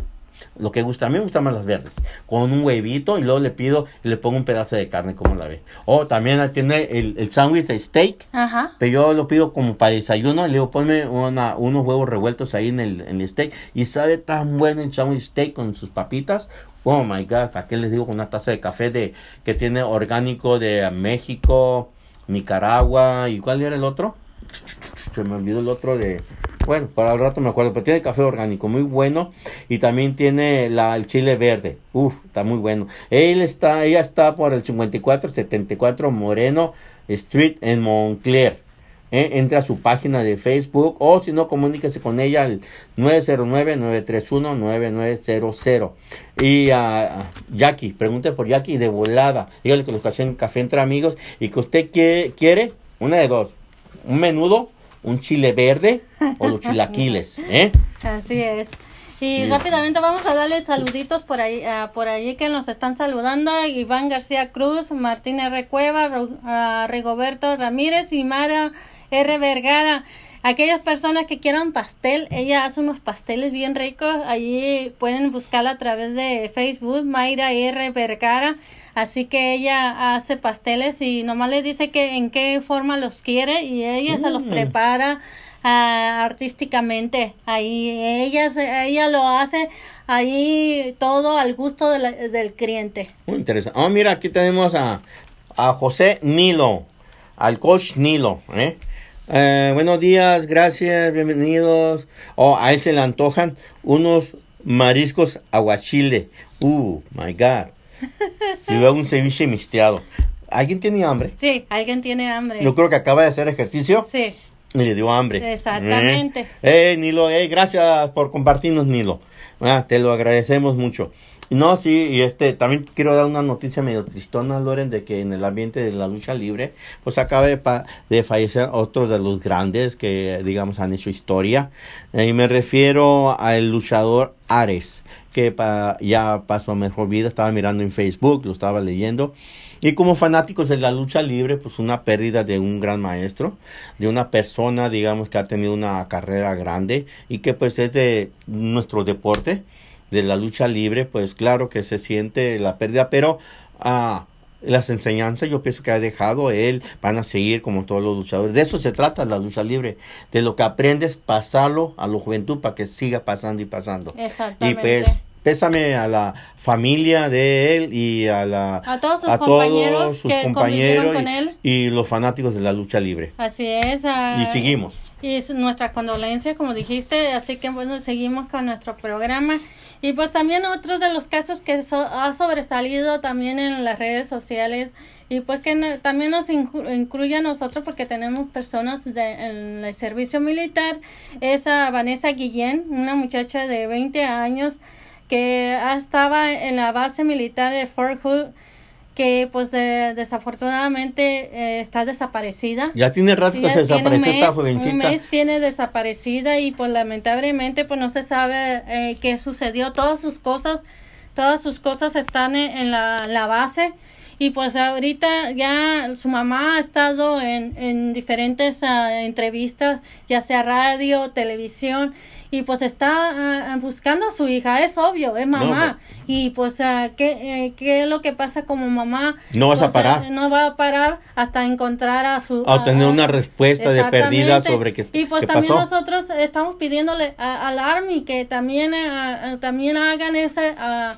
lo que gusta. A mí me gustan más las verdes. Con un huevito y luego le pido y le pongo un pedazo de carne, como la ve. O también tiene el, el sándwich de steak. Ajá. Pero yo lo pido como para desayuno. Le digo, ponme una, unos huevos revueltos ahí en el, en el steak. Y sabe tan bueno el sándwich steak con sus papitas. Oh my god, ¿para qué les digo una taza de café de que tiene orgánico de México, Nicaragua y cuál era el otro? Se me olvidó el otro de bueno, para el rato me acuerdo, pero tiene café orgánico muy bueno y también tiene la, el chile verde. Uf, está muy bueno. Él está, ella está por el 5474 Moreno Street en Montclair. ¿Eh? Entra a su página de Facebook o si no, comuníquese con ella al 909-931-9900. Y a Jackie, pregunte por Jackie de volada. Dígale que lo está haciendo café entre amigos y que usted quiere, quiere una de dos. Un menudo un chile verde o los chilaquiles, [LAUGHS] ¿eh? Así es. Y rápidamente vamos a darle saluditos por ahí, uh, por ahí que nos están saludando. Iván García Cruz, Martín R. Cueva, uh, Rigoberto Ramírez y Mara R. Vergara. Aquellas personas que quieran pastel, ella hace unos pasteles bien ricos. Allí pueden buscarla a través de Facebook, Mayra R. Vergara. Así que ella hace pasteles y nomás le dice que en qué forma los quiere y ella se los mm. prepara ah, artísticamente. Ahí ella, ella lo hace ahí todo al gusto del cliente. Muy interesante. Oh, mira, aquí tenemos a, a José Nilo, al coach Nilo. ¿eh? Eh, buenos días, gracias, bienvenidos. Oh, a él se le antojan unos mariscos aguachile. Uh, my God y luego un ceviche misteado. ¿Alguien tiene hambre? Sí, alguien tiene hambre. Yo creo que acaba de hacer ejercicio. Sí. Y le dio hambre. Exactamente. Eh, eh Nilo, eh, gracias por compartirnos, Nilo. Ah, te lo agradecemos mucho. No, sí, y este, también quiero dar una noticia medio tristona, Loren, de que en el ambiente de la lucha libre, pues acaba de, de fallecer otro de los grandes que, digamos, han hecho historia. y me refiero al luchador Ares que ya pasó a mejor vida, estaba mirando en Facebook, lo estaba leyendo. Y como fanáticos de la lucha libre, pues una pérdida de un gran maestro, de una persona, digamos, que ha tenido una carrera grande y que pues es de nuestro deporte, de la lucha libre, pues claro que se siente la pérdida, pero ah, las enseñanzas yo pienso que ha dejado él van a seguir como todos los luchadores. De eso se trata la lucha libre, de lo que aprendes pasarlo a la juventud para que siga pasando y pasando. Exactamente. Y pues pésame a la familia de él y a la A todos sus compañeros sus que compañeros con y, él. y los fanáticos de la lucha libre. Así es. ah, Y seguimos. Y es nuestra condolencia, como dijiste, así que bueno, seguimos con nuestro programa. Y pues también otro de los casos que so- ha sobresalido también en las redes sociales y pues que también nos inclu- incluye a nosotros porque tenemos personas de, en el servicio militar, es a Vanessa Guillén, una muchacha de 20 años que estaba en la base militar de Fort Hood que pues de- desafortunadamente eh, está desaparecida. Ya tiene rato que se desapareció esta jovencita. Un mes tiene desaparecida y pues lamentablemente pues no se sabe eh, qué sucedió. Todas sus cosas, todas sus cosas están en, en la, la base y pues ahorita ya su mamá ha estado en, en diferentes ah, entrevistas, ya sea radio, televisión y pues está ah, buscando a su hija, es obvio, es mamá. y pues ah, ¿qué, eh, ¿qué es lo que pasa como mamá? No vas a Pues, ah, parar. no va a parar hasta encontrar a su... A obtener a- una respuesta de perdida Exactamente. sobre qué, y pues qué también pasó. nosotros estamos pidiéndole a- al Army que también eh, también hagan ese ah,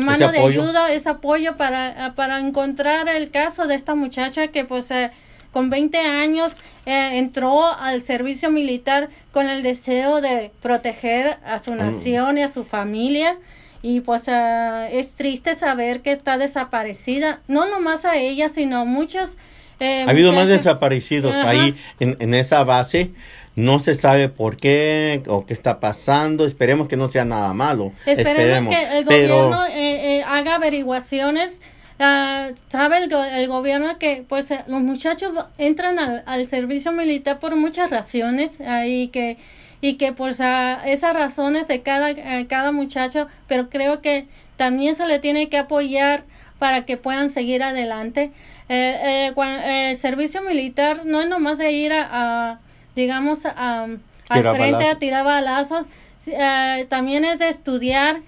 mano de ayuda ese apoyo para ah, para encontrar el caso de esta muchacha que pues eh, con 20 años eh, entró al servicio militar con el deseo de proteger a su nación y a su familia y pues ah, es triste saber que está desaparecida no nomás a ella sino a muchos eh, Ha habido más desaparecidos Ajá. ahí en, en esa base. No se sabe por qué o qué está pasando. Esperemos que no sea nada malo. Esperemos, que el Pero gobierno eh, eh, haga averiguaciones. Ah, sabe el, go- el gobierno que pues eh, los muchachos entran al, al servicio militar por muchas razones ah, y que y que pues a esas razones de cada eh, cada muchacho pero creo que también se le tiene que apoyar para que puedan seguir adelante Eh, eh, cuan- eh, el servicio militar no es nomás de ir a, a, digamos a, al frente balazos. a tirar balazos también es de estudiar y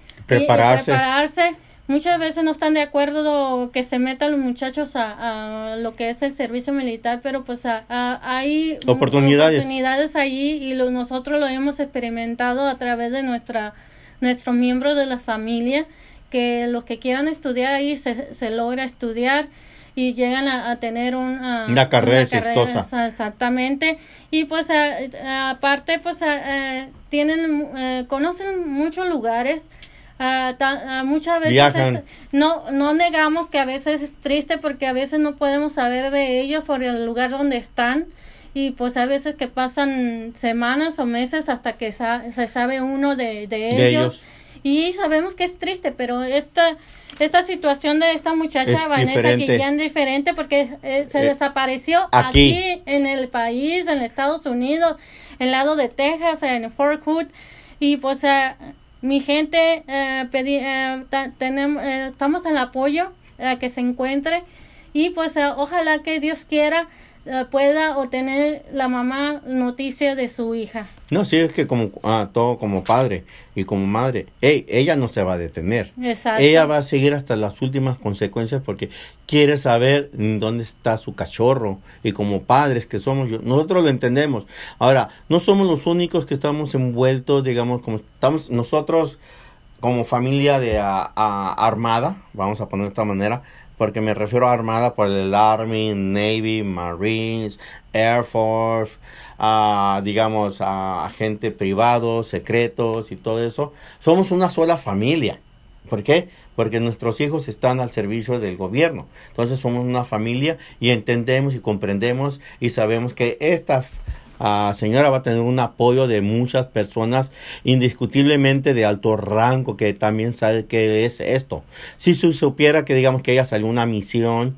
Prepararse. Muchas veces no están de acuerdo que se metan los muchachos a, a lo que es el servicio militar, pero pues a- a- hay Oportunidades. oportunidades allí y lo- nosotros lo hemos experimentado a través de nuestra nuestros miembros de la familia que los que quieran estudiar ahí se, se logra estudiar y llegan a, a tener un, ah, Una carrera exitosa. exactamente y pues a- a- aparte pues a- eh, tienen eh, conocen muchos lugares ah, ta- ah, muchas veces es- no no negamos que a veces es triste porque a veces no podemos saber de ellos por el lugar donde están y pues a veces que pasan semanas o meses hasta que sa- se sabe uno de, de ellos. De ellos. y sabemos que es triste pero esta esta situación de esta muchacha Es Vanessa diferente. Guillén diferente porque eh, se Eh, desapareció aquí. aquí. en el país en Estados Unidos en el lado de Texas en Fort Hood y pues eh, mi gente eh, pedí, eh, tenemos eh, estamos en apoyo a que se encuentre. Y pues eh, ojalá que Dios quiera eh, pueda obtener la mamá noticia de su hija. no, sí es que como ah, todo como padre y como madre, ella no se va a detener. Exacto. Ella va a seguir hasta las últimas consecuencias porque quiere saber dónde está su cachorro y como padres que somos, yo- nosotros lo entendemos. Ahora, no somos los únicos que estamos envueltos, digamos, como estamos nosotros como familia de ah, ah, armada, vamos a poner de esta manera, porque me refiero a armada por el Army, Navy, Marines, Air Force, ah, digamos, a agentes privados, secretos y todo eso. Somos una sola familia. ¿Por qué? Porque nuestros hijos están al servicio del gobierno. Entonces somos una familia y entendemos y comprendemos y sabemos que esta ah, señora va a tener un apoyo de muchas personas indiscutiblemente de alto rango que también sabe qué es esto. Si supiera que digamos que ella salió una misión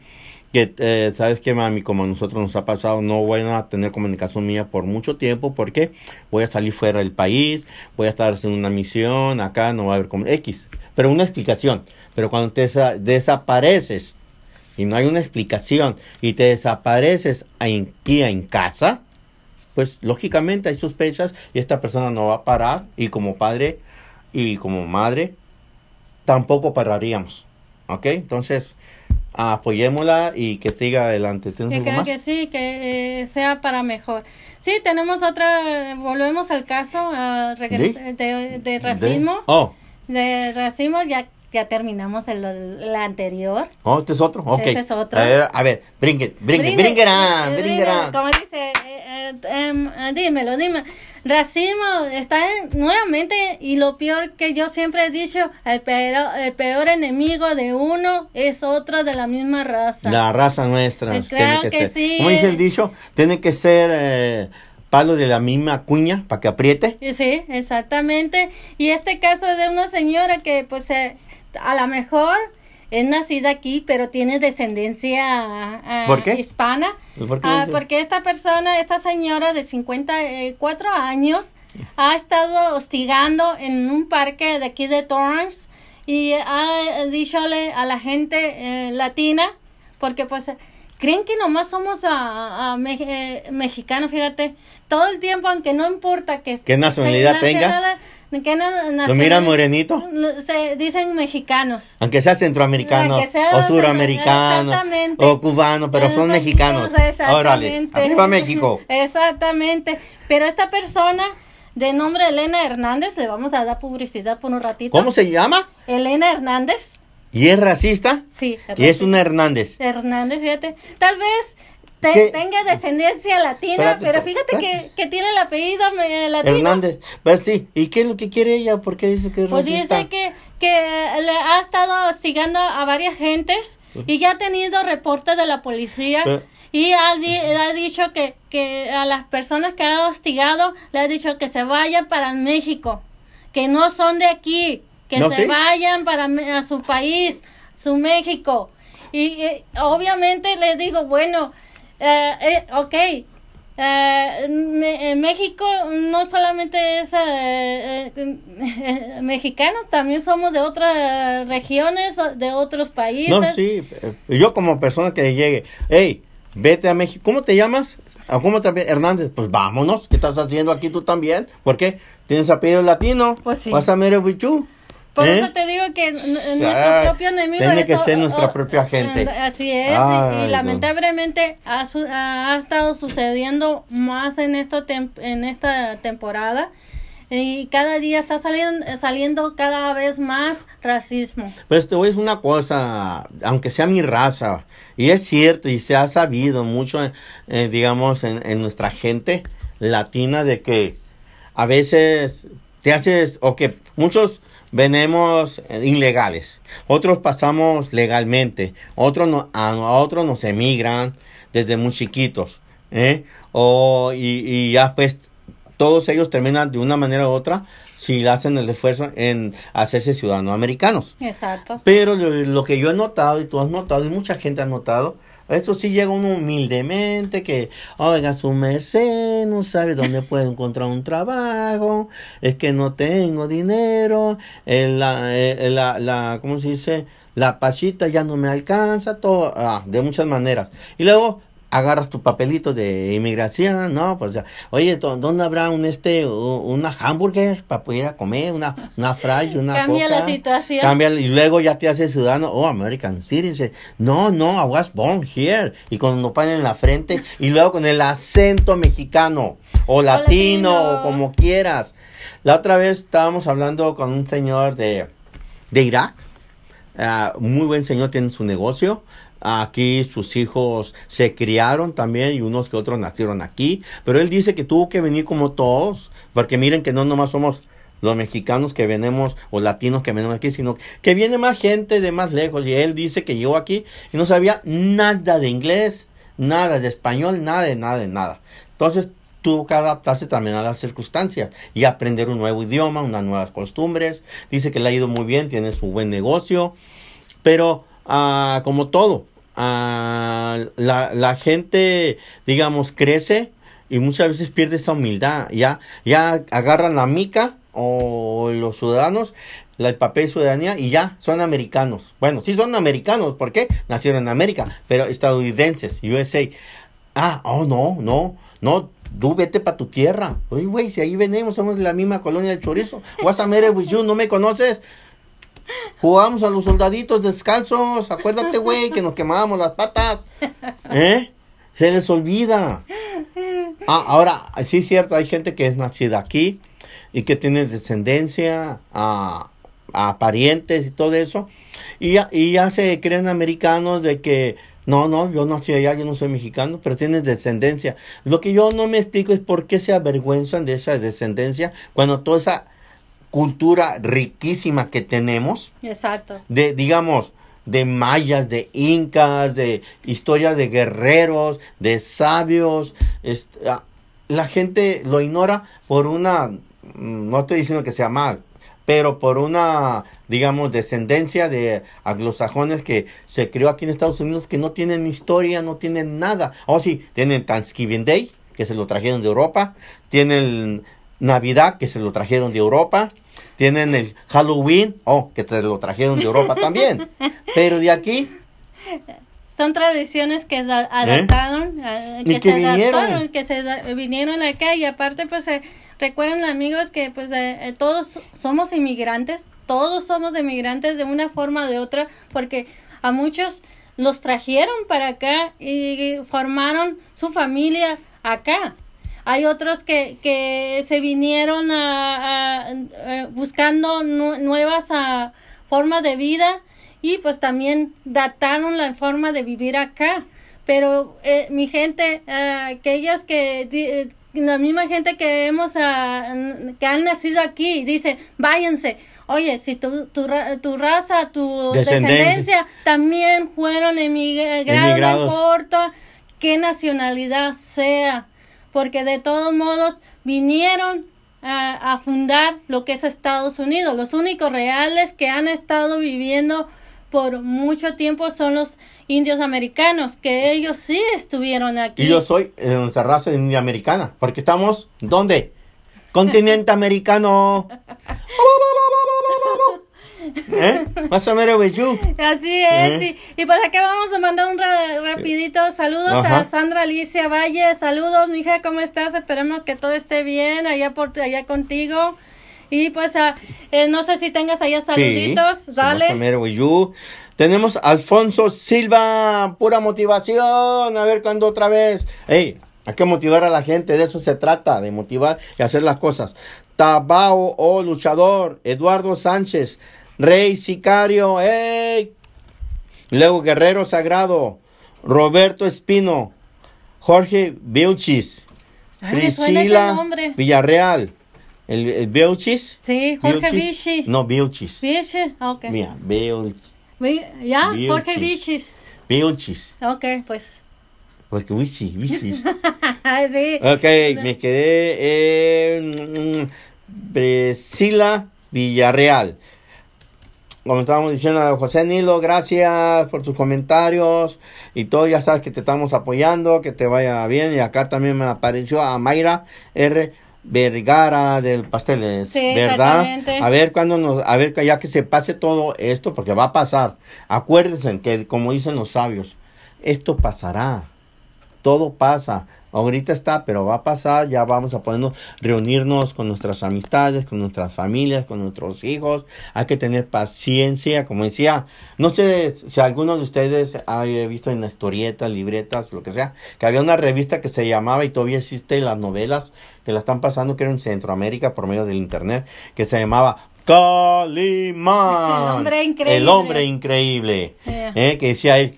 que eh, sabes que mami como a nosotros nos ha pasado no voy a tener comunicación mía por mucho tiempo porque voy a salir fuera del país voy a estar haciendo una misión acá no va a haber como X. Pero una explicación. Pero cuando te desa- desapareces y no hay una explicación y te desapareces aquí en casa pues lógicamente hay sospechas y esta persona no va a parar y como padre y como madre tampoco pararíamos ¿ok? entonces apoyémosla y que siga adelante ¿tienes Yo creo más? que sí, que eh, sea para mejor. Sí, tenemos otra, volvemos al caso ah, ¿De? de, de racismo. De- oh de racismo ya ya terminamos el, el anterior. Oh, este es otro. Ok. Este es otro. A ver, a ver, bring it, bring it, bring it on, bring it on. Como dice, eh, eh, em, eh, dímelo, dime. Racismo está en- nuevamente y lo peor que yo siempre he dicho, el peor, el peor enemigo de uno es otro de la misma raza. La raza nuestra. Eh, claro que, sí. ¿Cómo dice el dicho? Tiene que ser eh, palo de la misma cuña para que apriete. Sí, exactamente. Y este caso de una señora que pues eh, a lo mejor es nacida aquí, pero tiene descendencia ah, ¿Por qué? hispana. ¿Por qué Ah, dice? porque esta persona, esta señora de 54 años, ha estado hostigando en un parque de aquí de Torrance y ha dichole a la gente eh, latina, porque pues creen que nomás somos a, a me- eh, mexicanos, fíjate, todo el tiempo, aunque no importa que... ¿Qué nacionalidad tenga? Nacionalidad- ¿Qué na- ¿Lo nacionalidad- mira morenito? Se dicen mexicanos. Aunque sea centroamericano Aunque sea o suramericano exactamente. o cubano, pero son mexicanos. Órale, Exactamente. arriba México. [LAUGHS] Exactamente. Pero esta persona de nombre Elena Hernández, le vamos a dar publicidad por un ratito. ¿Cómo se llama? Elena Hernández. ¿Y es racista? Sí. Y es una Hernández. Hernández, fíjate. Tal vez tenga descendencia latina, Espérate, pero fíjate que, que tiene el apellido eh, latino. Hernández. Pues sí. ¿Y qué es lo que quiere ella? ¿Por qué dice que es Pues racista? dice que, que le ha estado hostigando a varias gentes y ya ha tenido reportes de la policía Pero- y ha, di- ha dicho que, que a las personas que ha hostigado le ha dicho que se vayan para México, que no son de aquí, que ¿No, se sí? vayan para a su país, su México. Y, obviamente le digo, bueno, eh, eh, ok, eh, me- eh, México no solamente es eh, eh, [LAUGHS] mexicanos, también somos de otras regiones, de otros países. No, sí. eh, Yo como persona que llegue, hey, vete a México. ¿Cómo te llamas? ¿O ¿Cómo te Hernández? Pues vámonos. ¿Qué estás haciendo aquí tú también? ¿Por qué? ¿Tienes apellido latino? Pues sí. ¿Vas a Merewichú? Por ¿Eh? eso te digo que nuestro propio enemigo tiene que ser nuestra propia gente. Así es, y- Ay, y, no. lamentablemente ha, su- ha estado sucediendo más en, esto en esta temporada. Y cada día está saliendo, saliendo cada vez más racismo. Pues te voy a decir una cosa, aunque sea mi raza, y es cierto, y se ha sabido mucho, eh, digamos, en, en nuestra gente latina, de que a veces te haces, o que muchos venemos eh, ilegales, otros pasamos legalmente, otros no, a, a otros nos emigran desde muy chiquitos, ¿eh? O, y, y ya pues todos ellos terminan de una manera u otra si hacen el esfuerzo en hacerse ciudadanos americanos. Exacto. Pero lo, lo que yo he notado y tú has notado y mucha gente ha notado, eso sí llega uno humildemente que, oiga, su merced no sabe dónde puede encontrar un trabajo, es que no tengo dinero, la, eh, la, la, ¿cómo se dice? La pachita ya no me alcanza, todo, ah, de muchas maneras. Y luego agarras tu papelito de inmigración, ¿no? Pues, oye, ¿dó- ¿dónde habrá un este, una hamburger para poder ir a comer, una, una fry, una Cambia la situación. Cambia, y luego ya te haces ciudadano, oh, American citizen. No, no, I was born here. Y con un pan en la frente, y luego con el acento mexicano, o latino, latino. o como quieras. La otra vez estábamos hablando con un señor de, de Irak. Ah, muy buen señor, tiene su negocio. Aquí sus hijos se criaron también y unos que otros nacieron aquí. Pero él dice que tuvo que venir como todos, porque miren que no nomás somos los mexicanos que venimos o latinos que venimos aquí, sino que viene más gente de más lejos. Y él dice que llegó aquí y no sabía nada de inglés, nada de español, nada de nada de nada. Entonces tuvo que adaptarse también a las circunstancias y aprender un nuevo idioma, unas nuevas costumbres. Dice que le ha ido muy bien, tiene su buen negocio, pero ah, como todo, ah, la, la gente, digamos, crece y muchas veces pierde esa humildad. Ya, ya agarran la mica o los ciudadanos el papel de ciudadanía y ya son americanos. Bueno, sí son americanos, ¿por qué? Nacieron en América, pero estadounidenses, USA. Ah, oh, no, no, no, tú vete para tu tierra. Oye, güey, si ahí venimos, somos de la misma colonia del chorizo. What's a matter with you? ¿No me conoces? Jugamos a los soldaditos descalzos. Acuérdate, güey, que nos quemábamos las patas. ¿Eh? Se les olvida. Ah, ahora, sí es cierto, hay gente que es nacida aquí y que tiene descendencia ah, a parientes y todo eso. Y ya, y ya se creen americanos de que no, no, yo nací allá, yo no soy mexicano, pero tienes descendencia. Lo que yo no me explico es por qué se avergüenzan de esa descendencia cuando toda esa cultura riquísima que tenemos, Exacto. de, digamos, de mayas, de incas, de historia de guerreros, de sabios, ah, la gente lo ignora por una, mm, no estoy diciendo que sea mal, pero por una, digamos, descendencia de anglosajones que se creó aquí en Estados Unidos que no tienen historia, no tienen nada. Oh, sí, tienen Thanksgiving Day, que se lo trajeron de Europa, tienen Navidad, que se lo trajeron de Europa, tienen el Halloween, oh, que se lo trajeron de Europa [LAUGHS] también. Pero de aquí, Son tradiciones que se adaptaron, eh, que, que se vinieron. adaptaron, que se vinieron acá y aparte pues eh, recuerden amigos que pues eh, eh, todos somos inmigrantes, todos somos inmigrantes de una forma o de otra porque a muchos los trajeron para acá y formaron su familia acá. Hay otros que, que se vinieron a, a- a- buscando nu- nuevas ah, formas de vida y pues también dataron la forma de vivir acá. Pero eh, mi gente, ah, aquellas que, eh, la misma gente que hemos, ah, que han nacido aquí, dice, váyanse. Oye, si tu, tu, tu raza, tu Descendencia. descendencia, también fueron emigrados, no importa qué nacionalidad sea, porque de todos modos vinieron a, a fundar lo que es Estados Unidos. Los únicos reales que han estado viviendo por mucho tiempo son los indios americanos, que ellos sí estuvieron aquí. y yo soy de nuestra raza india americana, porque estamos, ¿dónde? [LAUGHS] Continente americano. [LAUGHS] ¿Eh? The matter with you? Así es, ¿Eh? sí. Y pues acá vamos a mandar un ra- rapidito saludos Ajá. a Sandra Alicia Valle. Saludos, mija, ¿cómo estás? Esperemos que todo esté bien allá por allá contigo. Y pues ah, eh, no sé si tengas allá saluditos. Sí, Dale. The matter with you? Tenemos a Alfonso Silva, pura motivación. A ver cuándo otra vez. Ey, hay que motivar a la gente, de eso se trata, de motivar y hacer las cosas. Tabao, oh luchador, Eduardo Sánchez, Rey Sicario, ey. Luego Guerrero Sagrado, Roberto Espino, Jorge Vilchis, Ay, Priscila nombre. Villarreal, el, el Vilchis. Sí, Jorge Vilchis. Vichy. No, Vilchis. Vichy, ok. Mira, Vi- ¿Ya? Jorge Vichis. Vilchis. Ok, pues. Porque Vichy, Vichy. sí. Ok, me quedé en mm, Priscila Villarreal. Como estábamos diciendo a José Nilo, gracias por tus comentarios y todo. Ya sabes que te estamos apoyando, que te vaya bien. Y acá también me apareció a Mayra R. Vergara del Pasteles, Sí, ¿verdad? exactamente. A ver cuando nos, a ver ya que se pase todo esto, porque va a pasar. Acuérdense que como dicen los sabios, esto pasará todo pasa. Ahorita está, pero va a pasar. Ya vamos a podernos reunirnos con nuestras amistades, con nuestras familias, con nuestros hijos. Hay que tener paciencia, como decía. No sé si algunos de ustedes ha visto en historietas, libretas, lo que sea, que había una revista que se llamaba y todavía existe las novelas que la están pasando, que era en Centroamérica por medio del internet, que se llamaba Calimán. [LAUGHS] El hombre increíble. El hombre increíble. Yeah. Eh, que decía él,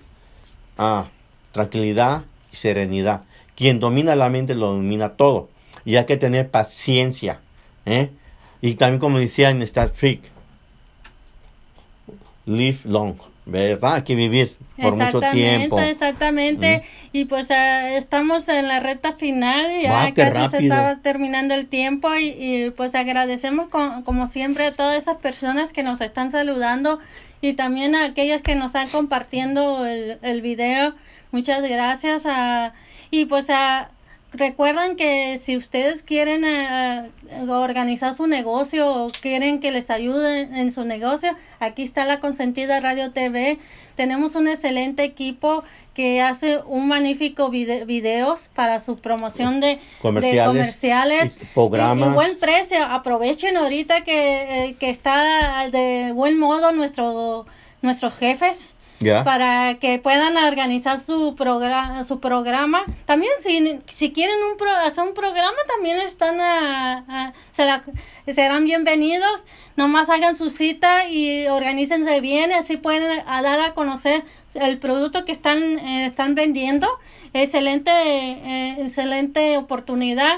ah, tranquilidad y serenidad. Quien domina la mente lo domina todo. Y hay que tener paciencia. ¿eh? Y también como decía en Star Trek, live long, ¿verdad? Hay que vivir por mucho tiempo. Exactamente, y pues ah, estamos en la recta final, ya casi se estaba terminando el tiempo y, y, pues agradecemos con- como siempre a todas esas personas que nos están saludando y también a aquellas que nos están compartiendo el, el video. Muchas gracias a, y pues a Recuerden que si ustedes quieren eh, eh, organizar su negocio o quieren que les ayude en su negocio, aquí está la Consentida Radio TV. Tenemos un excelente equipo que hace un magnífico vide- videos para su promoción de Comerciales, de comerciales programas. Y, y buen precio. Aprovechen ahorita que, eh, que está de buen modo nuestro, nuestros jefes. Para que puedan organizar su programa su programa. También si, si quieren un pro- hacer un programa también están a- a- serán bienvenidos. Nomás hagan su cita y organícense bien así pueden a dar a conocer el producto que están eh, están vendiendo. Excelente eh, excelente oportunidad.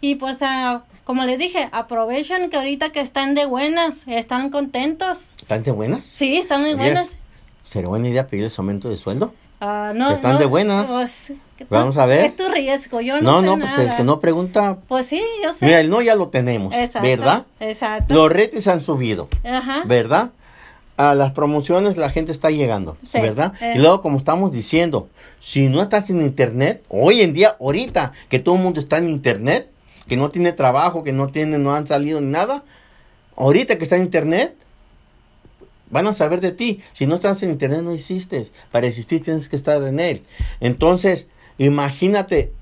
Y pues ah, como les dije aprovechen que ahorita que están de buenas están contentos. ¿Están de buenas? sí están muy Yes. ¿Sería buena idea pedirles aumento de sueldo? Ah, no, Están no, de buenas. pues, Vamos a ver. Es tu riesgo, yo No, no, sé no, pues nada. el que no pregunta. Pues sí, yo sé. Mira, el no ya lo tenemos, Exacto, ¿verdad? Exacto. Los retes han subido, Ajá. ¿verdad? A las promociones la gente está llegando, Sí, ¿verdad? eh. Y luego, como estamos diciendo, si no estás en internet, hoy en día, ahorita, que todo el mundo está en internet, que no tiene trabajo, que no tiene, no han salido ni nada, ahorita que está en internet, van a saber de ti. Si no estás en internet, no existes. Para existir tienes que estar en él. Entonces, imagínate,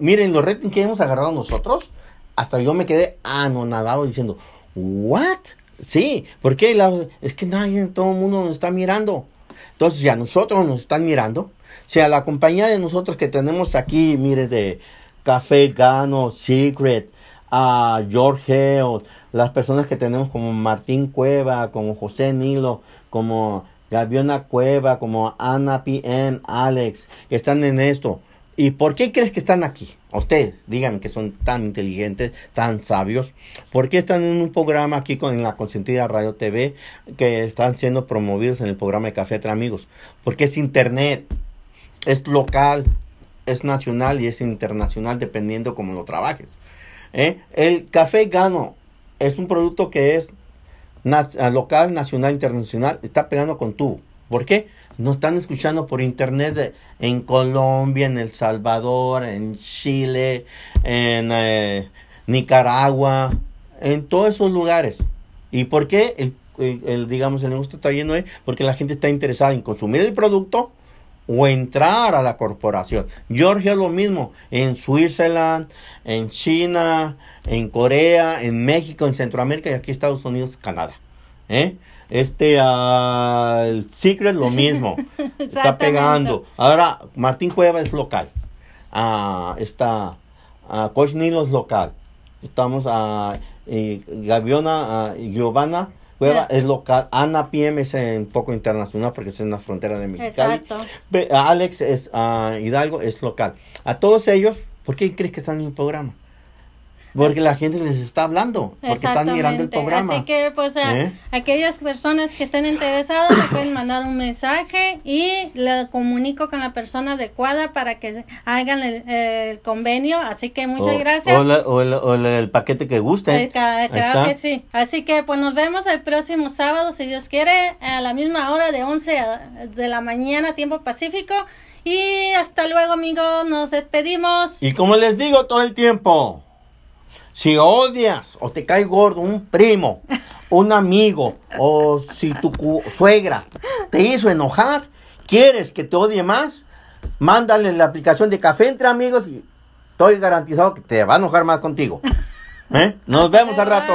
miren los ratings que hemos agarrado nosotros. Hasta yo me quedé anonadado diciendo, ¿what? Sí, porque la, es que nadie, todo el mundo nos está mirando. Entonces, si a nosotros nos están mirando, si a la compañía de nosotros que tenemos aquí, mire, de Café Gano, Secret, a George Hale, las personas que tenemos como Martín Cueva, como José Nilo, como Gaviona Cueva, como Ana PM, Alex, que están en esto. ¿Y por qué crees que están aquí? Ustedes, díganme que son tan inteligentes, tan sabios. ¿Por qué están en un programa aquí con en la consentida Radio TV que están siendo promovidos en el programa de Café entre Amigos? Porque es internet, es local, es nacional y es internacional dependiendo cómo lo trabajes. ¿eh? El café Gano es un producto que es local, nacional, internacional. Está pegando con tubo. ¿Por qué? Nos están escuchando por internet de- en Colombia, en El Salvador, en Chile, en eh, Nicaragua, en todos esos lugares. ¿Y por qué? El, el- digamos, el negocio está yendo ahí porque la gente está interesada en consumir el producto o entrar a la corporación. Georgia lo mismo, en Switzerland, en China, en Corea, en México, en Centroamérica y aquí Estados Unidos, Canadá. ¿Eh? Este, el Secret lo mismo, [LAUGHS] está pegando. Ahora, Martín Cueva es local. Ah, está, ah, Coach Nilo es local. Estamos a Gaviona, ah, Giovanna Cueva es local. Ana PM es un poco internacional porque es en la frontera de Mexicali. Exacto. Alex es ah, Hidalgo, es local. A todos ellos, ¿por qué crees que están en el programa? Porque la gente les está hablando, porque están mirando el programa. Así que, pues, a- ¿Eh? aquellas personas que estén interesadas me pueden mandar un mensaje y le comunico con la persona adecuada para que hagan el, el convenio. Así que muchas O- gracias. O, la- o la- o la- el paquete que guste. Eh, claro está. que sí. Así que pues nos vemos el próximo sábado, si Dios quiere, a la misma hora de 11 a- de la mañana, tiempo pacífico. Y hasta luego, amigos. Nos despedimos. Y como les digo todo el tiempo, si odias o te cae gordo un primo, un amigo, o si tu suegra te hizo enojar, quieres que te odie más, mándale la aplicación de café entre amigos y estoy garantizado que te va a enojar más contigo. ¿Eh? Nos vemos al rato.